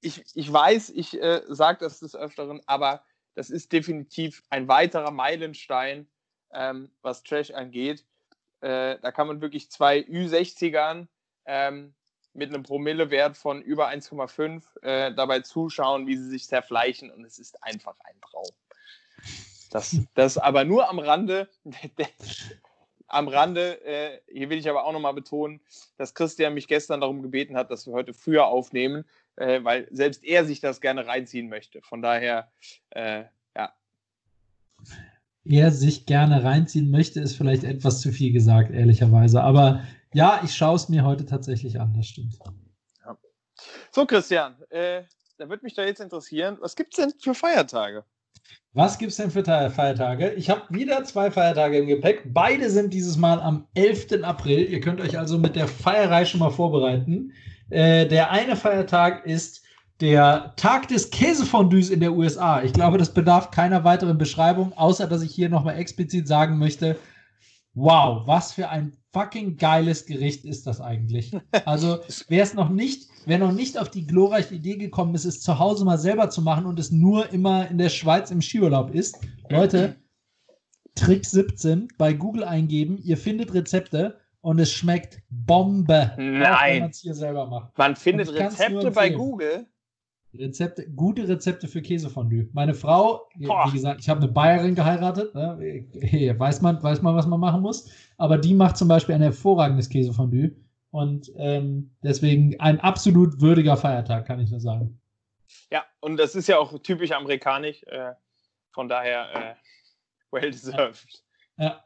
ich, ich weiß, ich äh, sage das des Öfteren, aber das ist definitiv ein weiterer Meilenstein, ähm, was Trash angeht. Äh, da kann man wirklich zwei Ü60ern ähm, mit einem Promillewert von über 1,5 äh, dabei zuschauen, wie sie sich zerfleischen und es ist einfach ein Traum. Das, das aber nur am Rande. am Rande, äh, hier will ich aber auch nochmal betonen, dass Christian mich gestern darum gebeten hat, dass wir heute früher aufnehmen, äh, weil selbst er sich das gerne reinziehen möchte. Von daher, äh, ja. Er sich gerne reinziehen möchte, ist vielleicht etwas zu viel gesagt, ehrlicherweise. Aber ja, ich schaue es mir heute tatsächlich an, das stimmt. Ja. So, Christian, äh, da würde mich da jetzt interessieren, was gibt es denn für Feiertage? Was gibt es denn für Feiertage? Ich habe wieder zwei Feiertage im Gepäck. Beide sind dieses Mal am 11. April. Ihr könnt euch also mit der Feierei schon mal vorbereiten. Äh, der eine Feiertag ist der Tag des Käsefondues in der USA. Ich glaube, das bedarf keiner weiteren Beschreibung, außer dass ich hier nochmal explizit sagen möchte, wow, was für ein fucking geiles Gericht ist das eigentlich. Also, wer es noch nicht, wer noch nicht auf die glorreiche Idee gekommen ist, es zu Hause mal selber zu machen und es nur immer in der Schweiz im Skiurlaub ist, Leute, Trick 17 bei Google eingeben, ihr findet Rezepte und es schmeckt Bombe. Nein. man es hier selber macht. Man findet Rezepte bei Google. Rezepte, gute Rezepte für Käsefondue. Meine Frau, Boah. wie gesagt, ich habe eine Bayerin geheiratet. Ne? Weiß, man, weiß man, was man machen muss. Aber die macht zum Beispiel ein hervorragendes Käsefondue. Und ähm, deswegen ein absolut würdiger Feiertag, kann ich nur sagen. Ja, und das ist ja auch typisch amerikanisch. Äh, von daher äh, well deserved. Ja.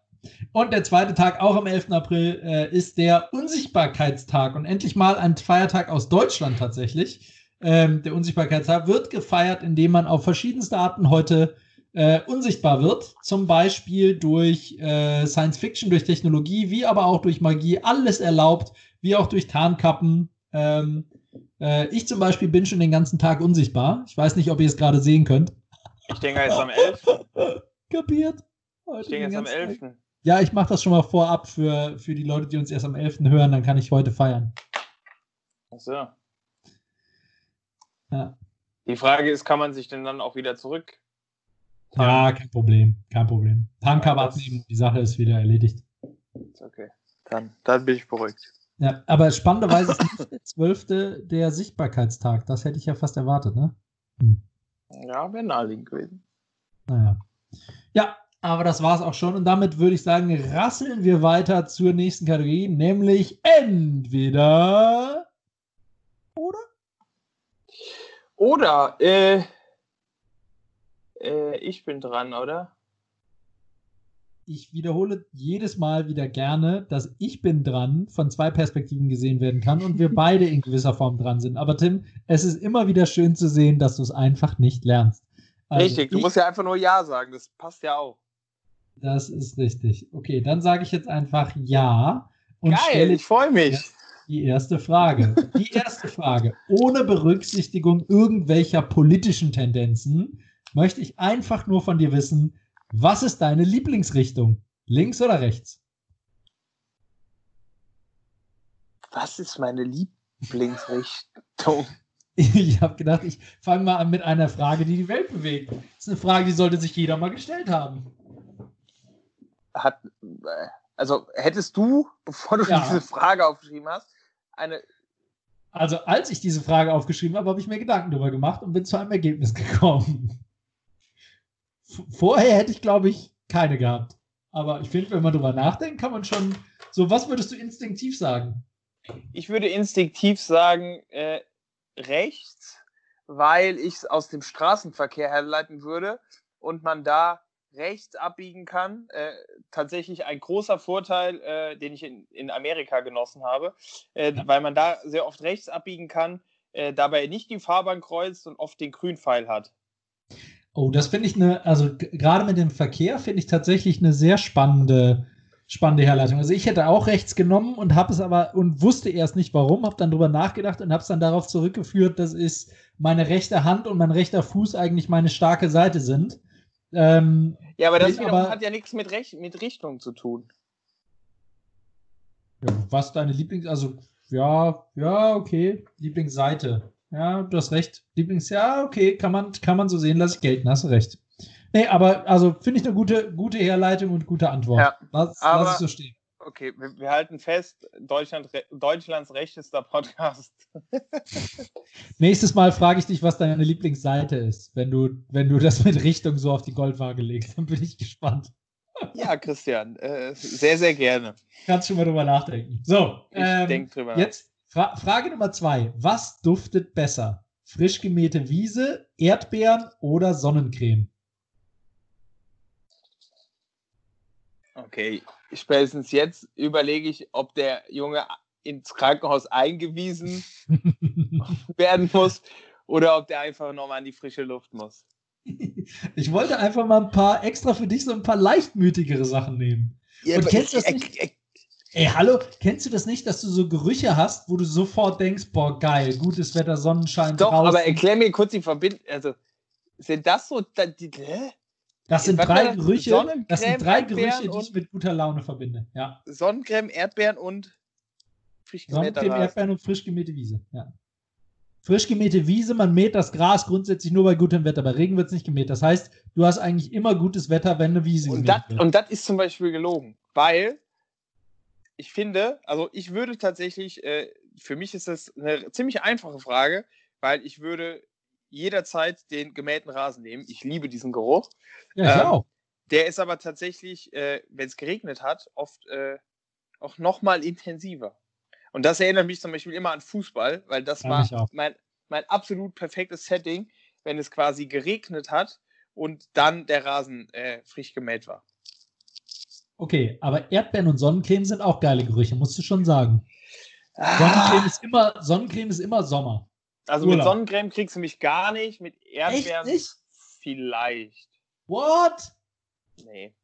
Und der zweite Tag, auch am 11. April, äh, ist der Unsichtbarkeitstag. Und endlich mal ein Feiertag aus Deutschland tatsächlich. Ähm, der Unsichtbarkeitstag wird gefeiert, indem man auf verschiedenste Arten heute äh, unsichtbar wird. Zum Beispiel durch äh, Science Fiction, durch Technologie, wie aber auch durch Magie. Alles erlaubt, wie auch durch Tarnkappen. Ähm, äh, ich zum Beispiel bin schon den ganzen Tag unsichtbar. Ich weiß nicht, ob ihr es gerade sehen könnt. Ich denke, er ist am 11. Kapiert. Heute ich denke, er ist am 11. Tag. Ja, ich mache das schon mal vorab für, für die Leute, die uns erst am 11. hören. Dann kann ich heute feiern. Ach so. Ja. Die Frage ist, kann man sich denn dann auch wieder zurück? Ja, kein Problem, kein Problem. Tankcover abnehmen, die Sache ist wieder erledigt. Okay, dann, dann bin ich beruhigt. Ja, aber spannenderweise ist nicht der 12. der Sichtbarkeitstag. Das hätte ich ja fast erwartet, ne? Hm. Ja, wäre naheliegend gewesen. Naja. Ja, aber das war es auch schon. Und damit würde ich sagen, rasseln wir weiter zur nächsten Kategorie, nämlich entweder oder? Oder, äh, äh, ich bin dran, oder? Ich wiederhole jedes Mal wieder gerne, dass ich bin dran von zwei Perspektiven gesehen werden kann und wir beide in gewisser Form dran sind. Aber Tim, es ist immer wieder schön zu sehen, dass du es einfach nicht lernst. Also richtig, du musst ja einfach nur Ja sagen, das passt ja auch. Das ist richtig. Okay, dann sage ich jetzt einfach Ja. Und Geil, ich freue mich. Die erste Frage. Die erste Frage. Ohne Berücksichtigung irgendwelcher politischen Tendenzen möchte ich einfach nur von dir wissen, was ist deine Lieblingsrichtung? Links oder rechts? Was ist meine Lieblingsrichtung? Ich habe gedacht, ich fange mal an mit einer Frage, die die Welt bewegt. Das ist eine Frage, die sollte sich jeder mal gestellt haben. Hat, also hättest du, bevor du ja. diese Frage aufgeschrieben hast, eine. Also als ich diese Frage aufgeschrieben habe, habe ich mir Gedanken darüber gemacht und bin zu einem Ergebnis gekommen. Vorher hätte ich, glaube ich, keine gehabt. Aber ich finde, wenn man darüber nachdenkt, kann man schon. So, was würdest du instinktiv sagen? Ich würde instinktiv sagen, äh, rechts, weil ich es aus dem Straßenverkehr herleiten würde und man da rechts abbiegen kann. Äh, tatsächlich ein großer Vorteil, äh, den ich in, in Amerika genossen habe, äh, weil man da sehr oft rechts abbiegen kann, äh, dabei nicht die Fahrbahn kreuzt und oft den Grünpfeil hat. Oh, das finde ich eine, also gerade mit dem Verkehr finde ich tatsächlich eine sehr spannende, spannende Herleitung. Also ich hätte auch rechts genommen und habe es aber und wusste erst nicht warum, habe dann drüber nachgedacht und habe es dann darauf zurückgeführt, dass ist meine rechte Hand und mein rechter Fuß eigentlich meine starke Seite sind. Ähm, ja, aber das aber, hat ja nichts mit, Rech mit Richtung zu tun. Ja, was deine Lieblings, also ja, ja, okay, Lieblingsseite. Ja, du hast recht. Lieblings, ja, okay, kann man, kann man so sehen, lasse ich gelten, hast du recht. Nee, aber also finde ich eine gute, gute Herleitung und gute Antwort. Ja, lass, aber, lass es so stehen. Okay, wir, wir, halten fest, Deutschland, Deutschlands rechtester Podcast. Nächstes Mal frage ich dich, was deine Lieblingsseite ist, wenn du, wenn du das mit Richtung so auf die Goldwaage legst. Dann bin ich gespannt. Ja, Christian, äh, sehr, sehr gerne. Kannst schon mal drüber nachdenken. So, ich ähm, denk drüber jetzt Fra Frage Nummer zwei. Was duftet besser? Frisch gemähte Wiese, Erdbeeren oder Sonnencreme? Okay, spätestens jetzt überlege ich, ob der Junge ins Krankenhaus eingewiesen werden muss oder ob der einfach nochmal an die frische Luft muss. Ich wollte einfach mal ein paar extra für dich so ein paar leichtmütigere Sachen nehmen. Ja, Und kennst du das nicht? Ey, hallo, kennst du das nicht, dass du so Gerüche hast, wo du sofort denkst, boah, geil, gutes Wetter, Sonnenschein Doch, draußen. aber erklär mir kurz die Verbindung. Also, sind das so. Die, hä? Das sind drei Gerüche, das sind drei Gerüche, die ich mit guter Laune verbinde. Ja. Sonnencreme, Erdbeeren und frisch gemähte Sonnencreme, Erdbeeren und frisch gemähte Wiese. Ja. Frisch gemähte Wiese, man mäht das Gras grundsätzlich nur bei gutem Wetter. Bei Regen wird es nicht gemäht. Das heißt, du hast eigentlich immer gutes Wetter, wenn eine Wiese und gemäht wird. Und das ist zum Beispiel gelogen, weil ich finde, also ich würde tatsächlich, äh, für mich ist das eine ziemlich einfache Frage, weil ich würde jederzeit den gemähten Rasen nehmen. Ich liebe diesen Geruch. Ja, ich ähm, auch. Der ist aber tatsächlich, äh, wenn es geregnet hat, oft äh, auch noch mal intensiver. Und das erinnert mich zum Beispiel immer an Fußball, weil das ja, war mein, mein absolut perfektes Setting, wenn es quasi geregnet hat und dann der Rasen äh, frisch gemäht war. Okay, aber Erdbeeren und Sonnencreme sind auch geile Gerüche, musst du schon sagen. Ah. Sonnencreme, ist immer, Sonnencreme ist immer Sommer. Also Urlaub. mit Sonnencreme kriegst du mich gar nicht, mit Erdbeeren vielleicht. What? Nee.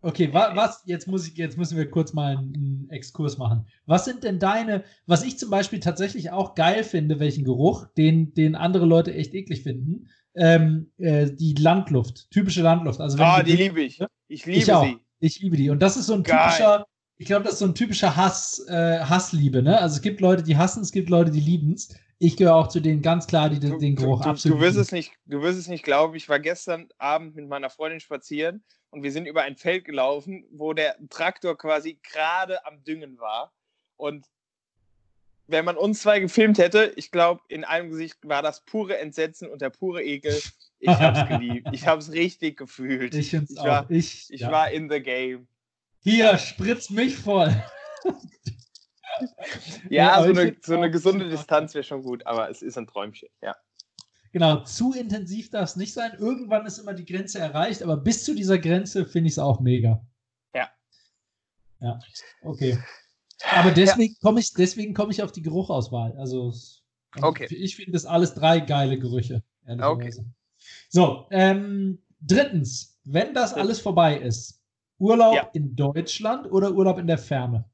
Okay, wa was, jetzt muss ich, jetzt müssen wir kurz mal einen, Exkurs machen. Was sind denn deine, was ich zum Beispiel tatsächlich auch geil finde, welchen Geruch, den, den andere Leute echt eklig finden, ähm, äh, die Landluft, typische Landluft. Also ah, die liebe ich. Ich liebe ich sie. Ich liebe die. Und das ist so ein Geil. typischer, ich glaube, das ist so ein typischer Hass, äh, Hassliebe, ne? Also es gibt Leute, die hassen, es gibt Leute, die lieben es. Ich gehöre auch zu denen ganz klar, die den du, Geruch du, absolut. du wirst es nicht, du wirst es nicht glauben. Ich war gestern Abend mit meiner Freundin spazieren und wir sind über ein Feld gelaufen, wo der Traktor quasi gerade am Düngen war. Und wenn man uns zwei gefilmt hätte, ich glaube, in einem Gesicht war das pure Entsetzen und der pure Ekel. Ich hab's geliebt. Ich hab's richtig gefühlt. Ich es Ich war- ich, Ich ja. war in the game. Hier, spritz mich voll. Ja, so, eine, so eine gesunde. Distanz wäre schon gut, aber es ist ein Träumchen. Ja. Genau, zu intensiv darf es nicht sein. Irgendwann ist immer die Grenze erreicht, aber bis zu dieser Grenze finde ich es auch mega. Ja. Ja, okay. Aber deswegen komme ich, deswegen komme ich auf die Geruchauswahl. Also Okay. ich finde das alles drei geile Gerüche. ehrlicherweise. So, ähm, drittens, wenn das alles vorbei ist, Urlaub Ja. in Deutschland oder Urlaub in der Ferne?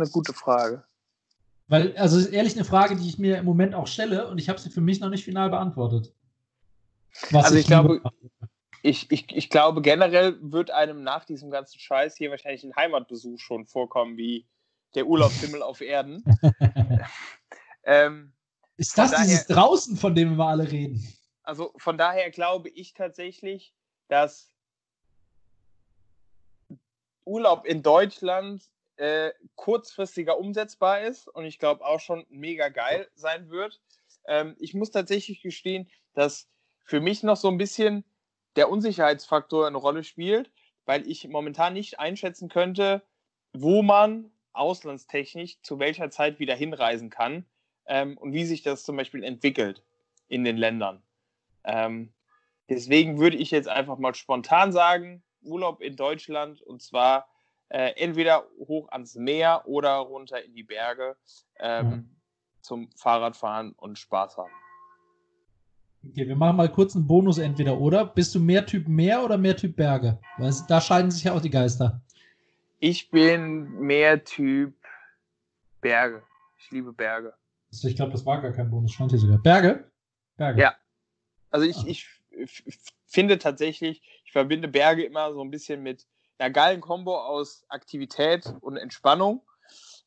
Ist eine gute Frage. Weil, also ehrlich eine Frage, die ich mir im Moment auch stelle und ich habe sie für mich noch nicht final beantwortet. Also ich glaube- lieber- Ich, ich, ich glaube, generell wird einem nach diesem ganzen Scheiß hier wahrscheinlich ein Heimatbesuch schon vorkommen, wie der Urlaubshimmel auf Erden. Ähm, ist das von dieses draußen, von dem wir alle reden? also von daher glaube ich tatsächlich, dass Urlaub in Deutschland äh, kurzfristiger umsetzbar ist und ich glaube auch schon mega geil sein wird. Ähm, ich muss tatsächlich gestehen, dass für mich noch so ein bisschen der Unsicherheitsfaktor eine Rolle spielt, weil ich momentan nicht einschätzen könnte, wo man auslandstechnisch zu welcher Zeit wieder hinreisen kann ähm, und wie sich das zum Beispiel entwickelt in den Ländern. Ähm, deswegen würde ich jetzt einfach mal spontan sagen, Urlaub in Deutschland und zwar äh, entweder hoch ans Meer oder runter in die Berge ähm, Mhm. zum Fahrradfahren und Spaß haben. Okay, wir machen mal kurz einen Bonus entweder oder. Bist du mehr Typ Meer oder mehr Typ Berge? Weil da scheiden sich ja auch die Geister. Ich bin mehr Typ Berge. Ich liebe Berge. Also ich glaube, das war gar kein Bonus, stand hier sogar. Berge? Berge. Ja. Also ich, Ah. ich finde tatsächlich, ich verbinde Berge immer so ein bisschen mit einer geilen Kombo aus Aktivität und Entspannung.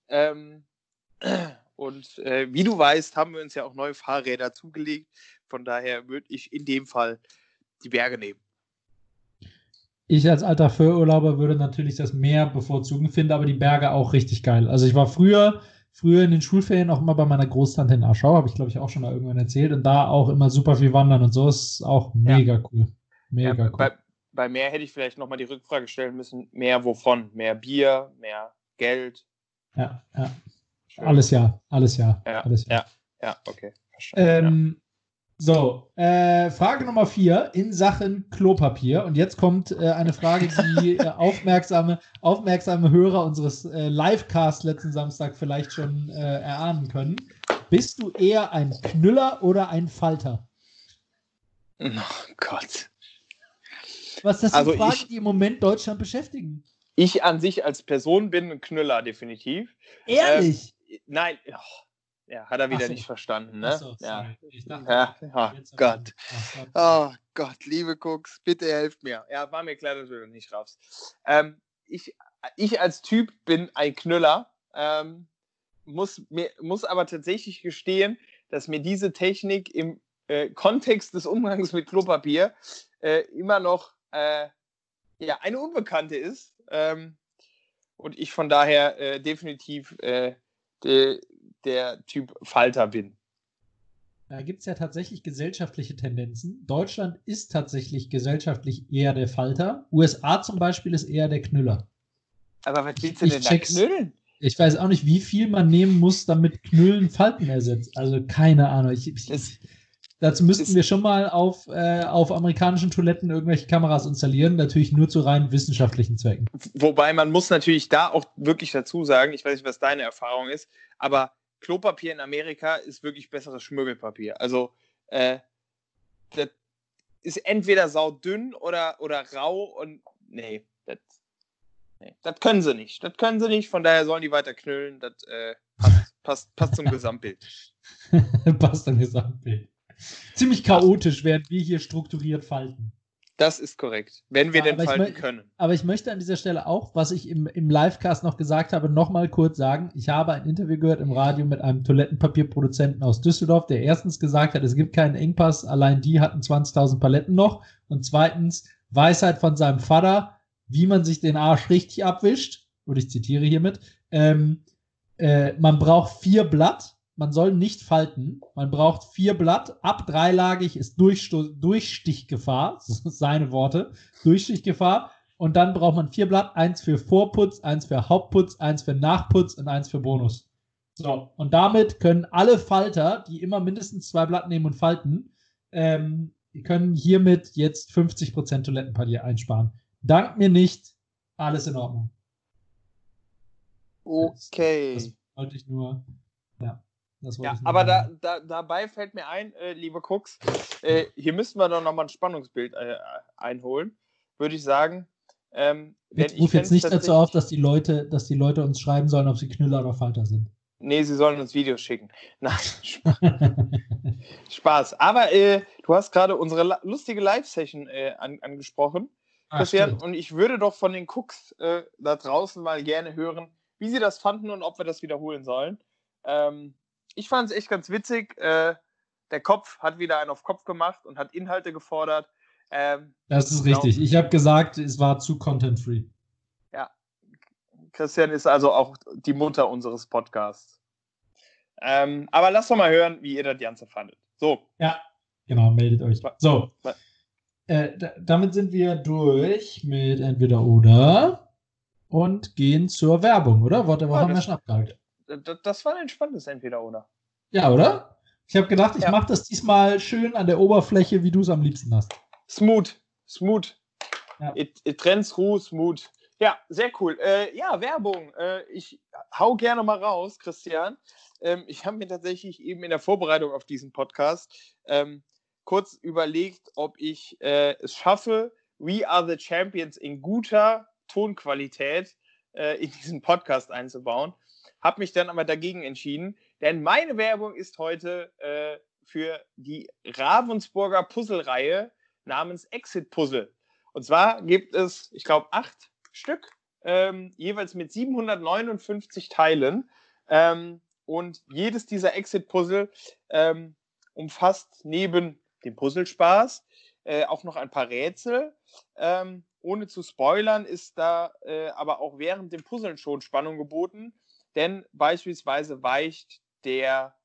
Ähm, und äh, wie du weißt, haben wir uns ja auch neue Fahrräder zugelegt. Von daher würde ich in dem Fall die Berge nehmen. Ich als alter Föhrurlauber würde natürlich das Meer bevorzugen, finde aber die Berge auch richtig geil. Also ich war früher, früher in den Schulferien auch immer bei meiner Großtante in Aschau, habe ich glaube ich auch schon mal irgendwann erzählt und da auch immer super viel wandern und so ist auch mega cool. Mega Ja, cool. bei, bei mehr hätte ich vielleicht nochmal die Rückfrage stellen müssen: mehr wovon? Mehr Bier, mehr Geld? ja, ja. Alles ja, alles ja. Ja, alles ja. Ja, okay. Verstanden, Ähm, So, äh, Frage Nummer vier in Sachen Klopapier. Und jetzt kommt äh, eine Frage, die äh, aufmerksame, aufmerksame Hörer unseres äh, Livecast letzten Samstag vielleicht schon äh, erahnen können. Bist du eher ein Knüller oder ein Falter? ja. Oh Gott. Was das Also Fragen, ich- die im Moment Deutschland beschäftigen. Ich an sich als Person bin ein Knüller, definitiv. Ehrlich? Nein, oh, ja, hat er wieder so. nicht verstanden, ne? So, ja. dachte, Ja, oh Gott. Ach Gott. Oh Gott, liebe Cooks, bitte helft mir. Ja, war mir klar, dass du das nicht raffst. Ähm, ich, ich als Typ bin ein Knüller, ähm, muss, mir, muss aber tatsächlich gestehen, dass mir diese Technik im äh, Kontext des Umgangs mit Klopapier äh, immer noch äh, ja, eine Unbekannte ist. Ähm, und ich von daher äh, definitiv äh, de, der Typ Falter bin. Da gibt es ja tatsächlich gesellschaftliche Tendenzen. Deutschland ist tatsächlich gesellschaftlich eher der Falter. USA zum Beispiel ist eher der Knüller. Aber was willst du Ich denn da knüllen? Ich weiß auch nicht, wie viel man nehmen muss, damit Knüllen Falten ersetzt. Also keine Ahnung. Ich, ich, Es- dazu müssten es- wir schon mal auf, äh, auf amerikanischen Toiletten irgendwelche Kameras installieren. Natürlich nur zu rein wissenschaftlichen Zwecken. Wobei man muss natürlich da auch wirklich dazu sagen, ich weiß nicht, was deine Erfahrung ist, aber Klopapier in Amerika ist wirklich besseres Schmirgelpapier. Also äh, das ist entweder saudünn oder, oder rau und nee, das nee, das können sie nicht. Das können sie nicht, von daher sollen die weiter knüllen. Das äh, passt, passt, passt zum Gesamtbild. Passt dann Gesamtbild. Ziemlich chaotisch, während wir hier strukturiert falten. Das ist korrekt, wenn wir Ja, denn falten können. Aber ich möchte an dieser Stelle auch, was ich im, im Livecast noch gesagt habe, nochmal kurz sagen. Ich habe ein Interview gehört im Radio mit einem Toilettenpapierproduzenten aus Düsseldorf, der erstens gesagt hat, es gibt keinen Engpass, allein die hatten 20.000 Paletten noch. Und zweitens, Weisheit von seinem Vater, wie man sich den Arsch richtig abwischt. Und ich zitiere hiermit. Ähm, äh, man braucht vier Blatt. Man soll nicht falten. Man braucht vier Blatt. Ab dreilagig ist Durchsto Durchstichgefahr. Das seine Worte. Durchstichgefahr. Und dann braucht man vier Blatt, eins für Vorputz, eins für Hauptputz, eins für Nachputz und eins für Bonus. So, und damit können alle Falter, die immer mindestens zwei Blatt nehmen und falten, ähm, können hiermit jetzt 50% Toilettenpapier einsparen. Dank mir nicht, alles in Ordnung. Okay. Das wollte ich nur. Ja, das Ja, aber da, da, dabei fällt mir ein, äh, liebe Cooks, äh, hier müssten wir doch nochmal ein Spannungsbild äh, einholen, würde ich sagen. Ähm, ich ruf jetzt nicht dazu auf, dass die Leute, dass die Leute uns schreiben sollen, ob sie Knüller oder Falter sind. Nee, sie sollen uns Videos schicken. Nein, Spaß. Aber äh, du hast gerade unsere lustige Live-Session äh, an, angesprochen, Ah, Christian. stimmt. und ich würde doch von den Cooks äh, da draußen mal gerne hören, wie sie das fanden und ob wir das wiederholen sollen. Ähm, ich fand es echt ganz witzig. Äh, der Kopf hat wieder einen auf Kopf gemacht und hat Inhalte gefordert. Ähm, Das ist Genau. richtig. Ich habe gesagt, es war zu content-free. Christian ist also auch die Mutter unseres Podcasts. Ähm, aber lasst doch mal hören, wie ihr das Ganze fandet. So, Genau, meldet euch. So. Äh, da, damit sind wir durch mit entweder oder und gehen zur Werbung, oder? Wort der Woche Ja, haben wir schon abgehakt. Das, war ein entspanntes Entweder-Oder. Ja, oder? Ich habe gedacht, ich Ja. mache das diesmal schön an der Oberfläche, wie du es am liebsten hast. Smooth, smooth. Ja. It, it trends through, smooth. Ja, sehr cool. Äh, ja, Werbung. Äh, ich hau gerne mal raus, Christian. Ähm, ich habe mir tatsächlich eben in der Vorbereitung auf diesen Podcast ähm, kurz überlegt, ob ich äh, es schaffe, We Are the Champions in guter Tonqualität äh, in diesen Podcast einzubauen. Habe mich dann aber dagegen entschieden, denn meine Werbung ist heute äh, für die Ravensburger Puzzle-Reihe namens Exit Puzzle. Und zwar gibt es, ich glaube, acht Stück, ähm, jeweils mit 759 Teilen. Ähm, und jedes dieser Exit-Puzzle ähm, umfasst neben dem Puzzlespaß äh, auch noch ein paar Rätsel. Ähm, ohne zu spoilern ist da äh, aber auch während dem Puzzeln schon Spannung geboten, denn beispielsweise weicht der,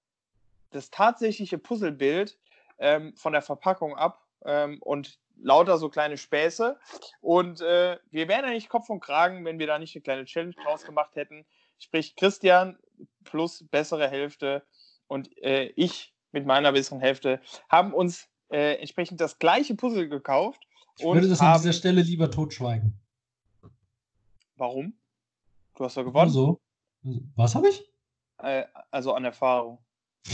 das tatsächliche Puzzlebild ähm, von der Verpackung ab ähm, und lauter so kleine Späße. Und äh, wir wären ja nicht Kopf und Kragen, wenn wir da nicht eine kleine Challenge draus gemacht hätten. Sprich, Christian plus bessere Hälfte und äh, ich mit meiner besseren Hälfte haben uns äh, entsprechend das gleiche Puzzle gekauft. Ich würde das an dieser Stelle lieber totschweigen. Warum? Du hast doch Nur gewonnen. so. Was habe ich? Äh, also an Erfahrung.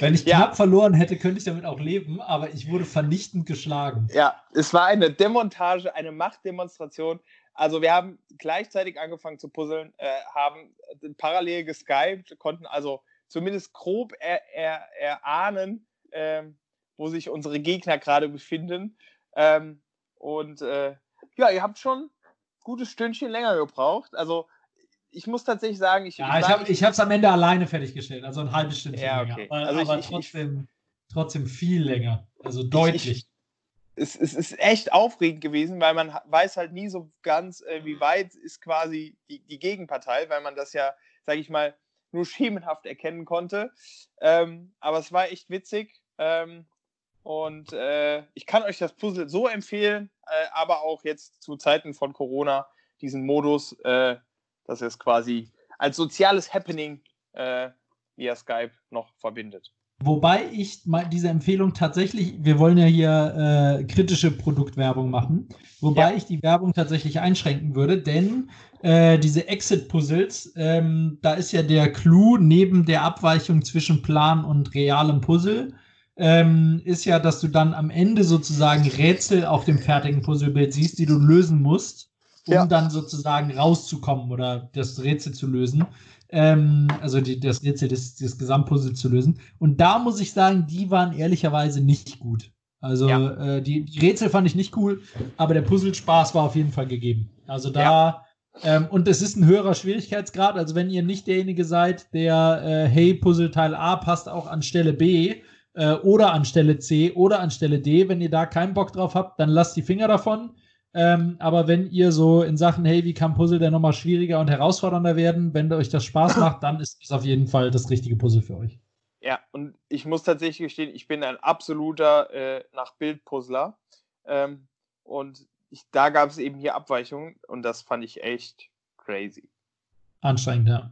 Wenn ich Ja. knapp verloren hätte, könnte ich damit auch leben, aber ich wurde vernichtend geschlagen. Ja, es war eine Demontage, eine Machtdemonstration. Also wir haben gleichzeitig angefangen zu puzzeln, äh, haben parallel geskypt, konnten also zumindest grob er, er, erahnen, ähm, wo sich unsere Gegner gerade befinden. Ähm, und äh, ja, ihr habt schon gutes Stündchen länger gebraucht. Also ich muss tatsächlich sagen, ich, Ja, ich habe es am Ende alleine fertiggestellt, also ein halbes Stündchen Ja, länger. okay. Aber, Also aber ich- ich- trotzdem, trotzdem viel länger. Also deutlich. es, es ist echt aufregend gewesen, weil man weiß halt nie so ganz, äh, wie weit ist quasi die, die Gegenpartei, weil man das ja, sage ich mal, nur schemenhaft erkennen konnte. Ähm, aber es war echt witzig. Ähm, und äh, ich kann euch das Puzzle so empfehlen, äh, aber auch jetzt zu Zeiten von Corona diesen Modus, äh, dass es quasi als soziales Happening äh, via Skype noch verbindet. Wobei ich mal diese Empfehlung tatsächlich, wir wollen ja hier äh, kritische Produktwerbung machen, wobei Ja. ich die Werbung tatsächlich einschränken würde, denn äh, diese Exit-Puzzles, ähm, da ist ja der Clou neben der Abweichung zwischen Plan und realem Puzzle, ähm, ist ja, dass du dann am Ende sozusagen Rätsel auf dem fertigen Puzzlebild siehst, die du lösen musst, um Ja. dann sozusagen rauszukommen oder das Rätsel zu lösen. Ähm, also die, das Rätsel des, des Gesamtpuzzles zu lösen. Und da muss ich sagen, die waren ehrlicherweise nicht gut. Also ja. äh, die, die, Rätsel fand ich nicht cool, aber der Puzzlespaß war auf jeden Fall gegeben. Also da, ja. ähm, und es ist ein höherer Schwierigkeitsgrad. Also wenn ihr nicht derjenige seid, der, äh, hey, Puzzleteil A passt auch an Stelle B äh, oder an Stelle C oder an Stelle D, wenn ihr da keinen Bock drauf habt, dann lasst die Finger davon. Ähm, aber wenn ihr so in Sachen, hey, wie kann Puzzle denn nochmal schwieriger und herausfordernder werden, wenn euch das Spaß macht, dann ist das auf jeden Fall das richtige Puzzle für euch. Ja, und ich muss tatsächlich gestehen, ich bin ein absoluter äh, nach Bild-Puzzler. Ähm, und ich, da gab es eben hier Abweichungen und das fand ich echt crazy. Anstrengend, ja.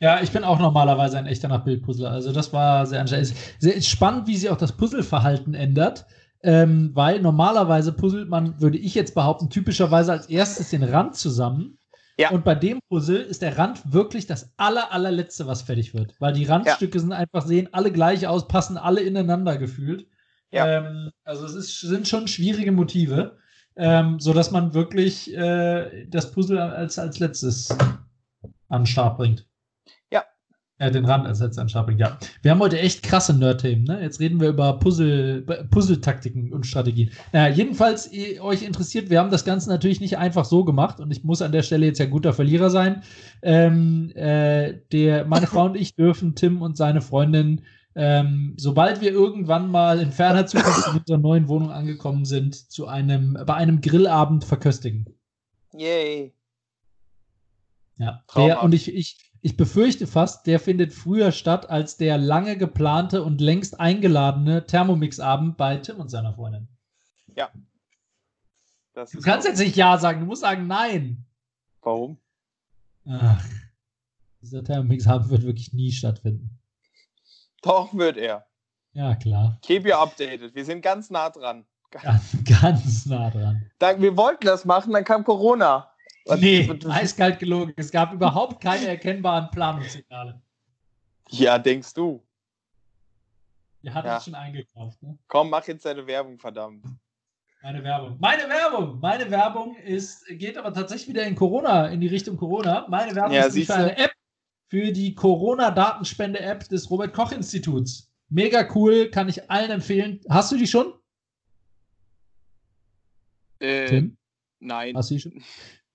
Ja, ich bin auch normalerweise ein echter nach Bild-Puzzler. Also das war sehr anstrengend. Sehr spannend, wie sich auch das Puzzleverhalten ändert. Ähm, weil normalerweise puzzelt man, würde ich jetzt behaupten, typischerweise als erstes den Rand zusammen ja. Und bei dem Puzzle ist der Rand wirklich das aller, allerletzte, was fertig wird. Weil die Randstücke ja. sind einfach, sehen alle gleich aus, passen alle ineinander gefühlt. Ja. Ähm, also es ist, sind schon schwierige Motive, ähm, sodass man wirklich äh, das Puzzle als, als letztes an den Start bringt. Äh, den Rand als letzter Stapel, ja. Wir haben heute echt krasse Nerd-Themen, ne? Jetzt reden wir über Puzzle, Puzzle-Taktiken und Strategien. Naja, jedenfalls, ihr, euch interessiert, wir haben das Ganze natürlich nicht einfach so gemacht und ich muss an der Stelle jetzt ja guter Verlierer sein. Ähm, äh, der, meine Frau und ich dürfen Tim und seine Freundin, ähm, sobald wir irgendwann mal in ferner Zukunft in unserer neuen Wohnung angekommen sind, zu einem, bei einem Grillabend verköstigen. Yay. Ja, der, und ich, ich, ich befürchte fast, der findet früher statt als der lange geplante und längst eingeladene Thermomix-Abend bei Tim und seiner Freundin. Ja. du kannst jetzt nicht Ja sagen, du musst sagen Nein. Warum? Ach, dieser Thermomix-Abend wird wirklich nie stattfinden. Doch, wird er. Ja, klar. Keep you updated. Wir sind ganz nah dran. Ganz, ganz nah dran. wir wollten das machen, dann kam Corona. Was, nee, eiskalt gelogen. Es gab überhaupt keine erkennbaren Planungssignale. Ja, denkst du. Ihr hattet ja. schon eingekauft, ne? Komm, mach jetzt deine Werbung, verdammt. Meine Werbung. Meine Werbung! Meine Werbung ist, geht aber tatsächlich wieder in Corona, in die Richtung Corona. Meine Werbung ja, ist für eine App, für die Corona-Datenspende-App des Robert-Koch-Instituts. Mega cool, kann ich allen empfehlen. Hast du die schon? Äh, Tim? Nein. Hast du die schon?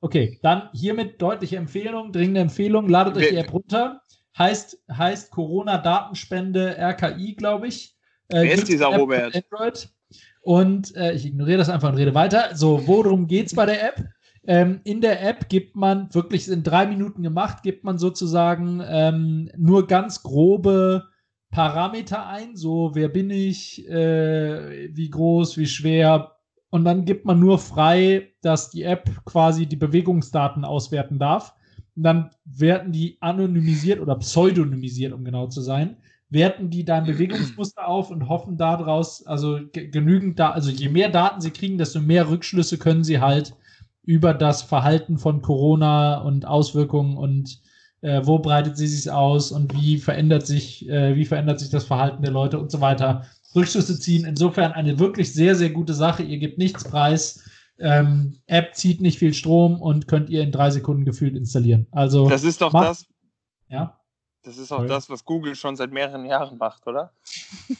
Okay, dann hiermit deutliche Empfehlung, dringende Empfehlung. Ladet euch die App runter. Heißt, heißt Corona-Datenspende RKI, glaube ich. Äh, Wer ist dieser App Robert? Android. Und äh, ich ignoriere das einfach und rede weiter. So, worum geht es bei der App? Ähm, in der App gibt man, wirklich in drei Minuten gemacht, gibt man sozusagen ähm, nur ganz grobe Parameter ein. So, wer bin ich, äh, wie groß, wie schwer, und dann gibt man nur frei, dass die App quasi die Bewegungsdaten auswerten darf. Und dann werten die anonymisiert oder pseudonymisiert, um genau zu sein, werten die dein Bewegungsmuster auf und hoffen daraus, also genügend da, also je mehr Daten sie kriegen, desto mehr Rückschlüsse können sie halt über das Verhalten von Corona und Auswirkungen und äh, wo breitet sie sich aus und wie verändert sich, äh, wie verändert sich das Verhalten der Leute und so weiter Rückschlüsse ziehen. Insofern eine wirklich sehr, sehr gute Sache. Ihr gebt nichts preis. Ähm, App zieht nicht viel Strom und könnt ihr in drei Sekunden gefühlt installieren. Also das ist doch macht, das. Ja. Das ist auch Sorry. das, was Google schon seit mehreren Jahren macht, oder?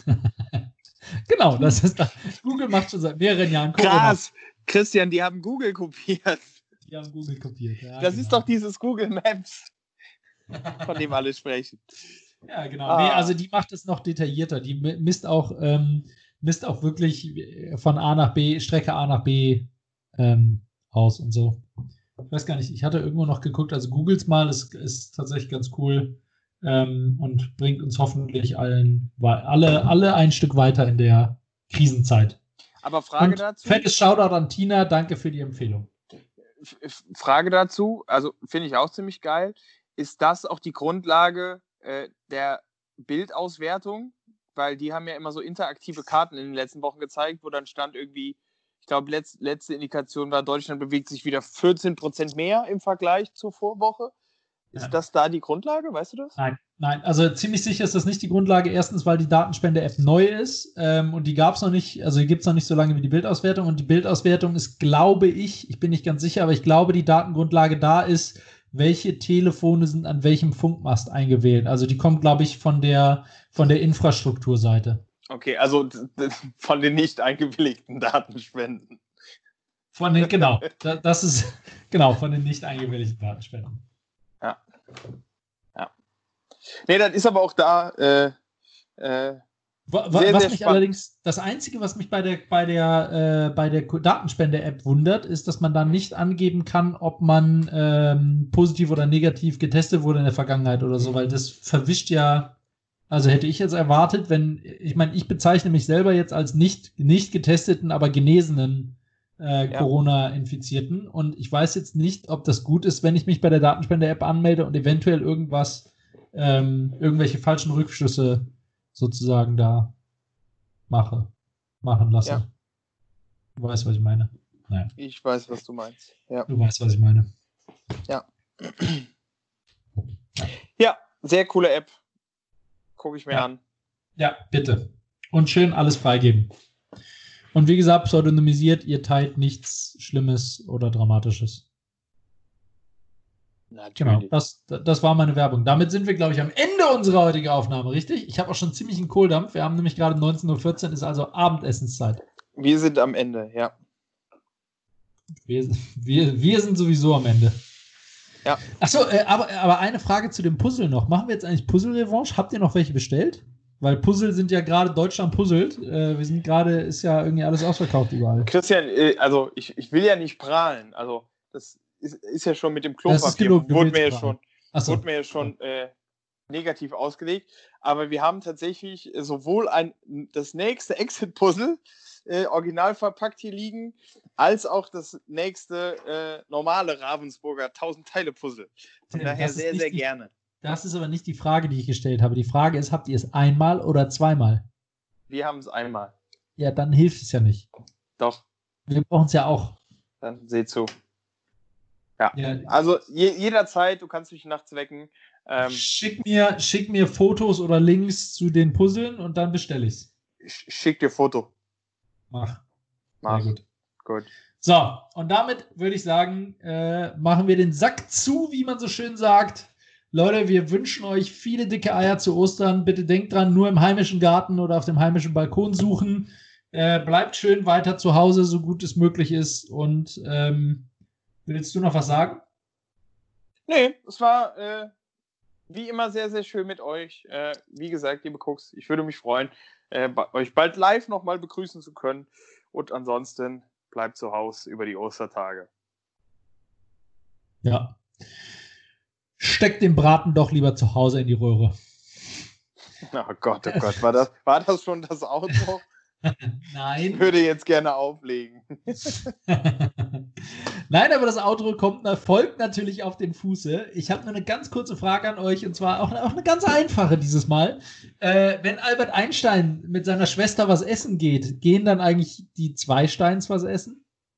genau, das ist das. Google macht schon seit mehreren Jahren. Krass, Christian, die haben Google kopiert. Die haben Google kopiert. Ja, das genau. ist doch dieses Google Maps, von dem alle sprechen. Ja, genau. Ah. Nee, also die macht es noch detaillierter. Die misst auch, ähm, misst auch wirklich von A nach B, Strecke A nach B ähm, aus und so. Ich weiß gar nicht, ich hatte irgendwo noch geguckt, also googles mal, ist, ist tatsächlich ganz cool ähm, und bringt uns hoffentlich allen, alle, alle ein Stück weiter in der Krisenzeit. Aber Frage und dazu. Fettes Shoutout an Tina, danke für die Empfehlung. Frage dazu, also finde ich auch ziemlich geil. Ist das auch die Grundlage äh, der Bildauswertung, weil die haben ja immer so interaktive Karten in den letzten Wochen gezeigt, wo dann stand irgendwie, ich glaube, letz, letzte Indikation war, Deutschland bewegt sich wieder 14 Prozent mehr im Vergleich zur Vorwoche. Ist ja. das da die Grundlage? Weißt du das? Nein, nein. Also ziemlich sicher ist das nicht die Grundlage. Erstens, weil die Datenspende-App neu ist ähm, und die gab es noch nicht, also die gibt es noch nicht so lange wie die Bildauswertung. Und die Bildauswertung ist, glaube ich, ich bin nicht ganz sicher, aber ich glaube, die Datengrundlage da ist, welche Telefone sind an welchem Funkmast eingewählt. Also die kommt, glaube ich, von der, von der Infrastrukturseite. Okay, also von den nicht eingewilligten Datenspenden. Von den, genau, das ist, genau, von den nicht eingewilligten Datenspenden. Ja. Ja. Nee, das ist aber auch da, äh, äh, was sehr, mich spannend. allerdings, das Einzige, was mich bei der, bei der, äh, bei der Datenspende-App wundert, ist, dass man dann nicht angeben kann, ob man ähm, positiv oder negativ getestet wurde in der Vergangenheit oder so, weil das verwischt ja, also hätte ich jetzt erwartet, wenn, ich meine, ich bezeichne mich selber jetzt als nicht, nicht getesteten, aber genesenen äh, ja. Corona-Infizierten und ich weiß jetzt nicht, ob das gut ist, wenn ich mich bei der Datenspende-App anmelde und eventuell irgendwas, ähm, irgendwelche falschen Rückschlüsse sozusagen da mache, machen lasse. Ja. Du weißt, was ich meine. Naja. Ich weiß, was du meinst. Ja. Du weißt, was ich meine. Ja. Ja, sehr coole App. Gucke ich mir ja. an. Ja, bitte. Und schön alles freigeben. Und wie gesagt, pseudonymisiert, ihr teilt nichts Schlimmes oder Dramatisches. Natürlich. Genau, das, das war meine Werbung. Damit sind wir, glaube ich, am Ende unserer heutigen Aufnahme, richtig? Ich habe auch schon ziemlich einen Kohldampf. Wir haben nämlich gerade 19.14 Uhr, ist also Abendessenszeit. Wir sind am Ende, ja. Wir, wir, wir sind sowieso am Ende. Ja. Achso, äh, aber, aber eine Frage zu dem Puzzle noch. Machen wir jetzt eigentlich Puzzle-Revanche? Habt ihr noch welche bestellt? Weil Puzzle sind ja gerade Deutschland puzzelt. Äh, wir sind gerade, ist ja irgendwie alles ausverkauft überall. Christian, äh, also ich, ich will ja nicht prahlen. Also das ist, ist ja schon mit dem Klopapier, wurde mir ja schon, so. wurde mir ja schon äh, negativ ausgelegt. Aber wir haben tatsächlich sowohl ein, das nächste Exit-Puzzle äh, original verpackt hier liegen, als auch das nächste äh, normale Ravensburger 1000-Teile-Puzzle. Von daher sehr, sehr die, gerne. Das ist aber nicht die Frage, die ich gestellt habe. Die Frage ist, habt ihr es einmal oder zweimal? Wir haben es einmal. Ja, dann hilft es ja nicht. Doch. Wir brauchen es ja auch. Dann seht zu. Ja. ja. Also je, jederzeit, du kannst mich nachts wecken. Ähm, schick, mir, schick mir Fotos oder Links zu den Puzzeln und dann bestelle ich's. Ich schick dir Foto. Mach. Mach. Sehr gut. Gut. So, und damit würde ich sagen, äh, machen wir den Sack zu, wie man so schön sagt. Leute, wir wünschen euch viele dicke Eier zu Ostern. Bitte denkt dran, nur im heimischen Garten oder auf dem heimischen Balkon suchen. Äh, bleibt schön weiter zu Hause, so gut es möglich ist. Und ähm, Willst du noch was sagen? Nee, es war äh, wie immer sehr, sehr schön mit euch. Äh, wie gesagt, liebe Cooks, ich würde mich freuen, äh, euch bald live nochmal begrüßen zu können. Und ansonsten bleibt zu Hause über die Ostertage. Ja. Steckt den Braten doch lieber zu Hause in die Röhre. Oh Gott, oh Gott, war das, war das schon das Auto? Nein. Ich würde jetzt gerne auflegen. Nein, aber das Outro kommt, folgt natürlich auf den Fuße. Ich habe nur eine ganz kurze Frage an euch und zwar auch, auch eine ganz einfache dieses Mal. Äh, wenn Albert Einstein mit seiner Schwester was essen geht, gehen dann eigentlich die zwei Steins was essen?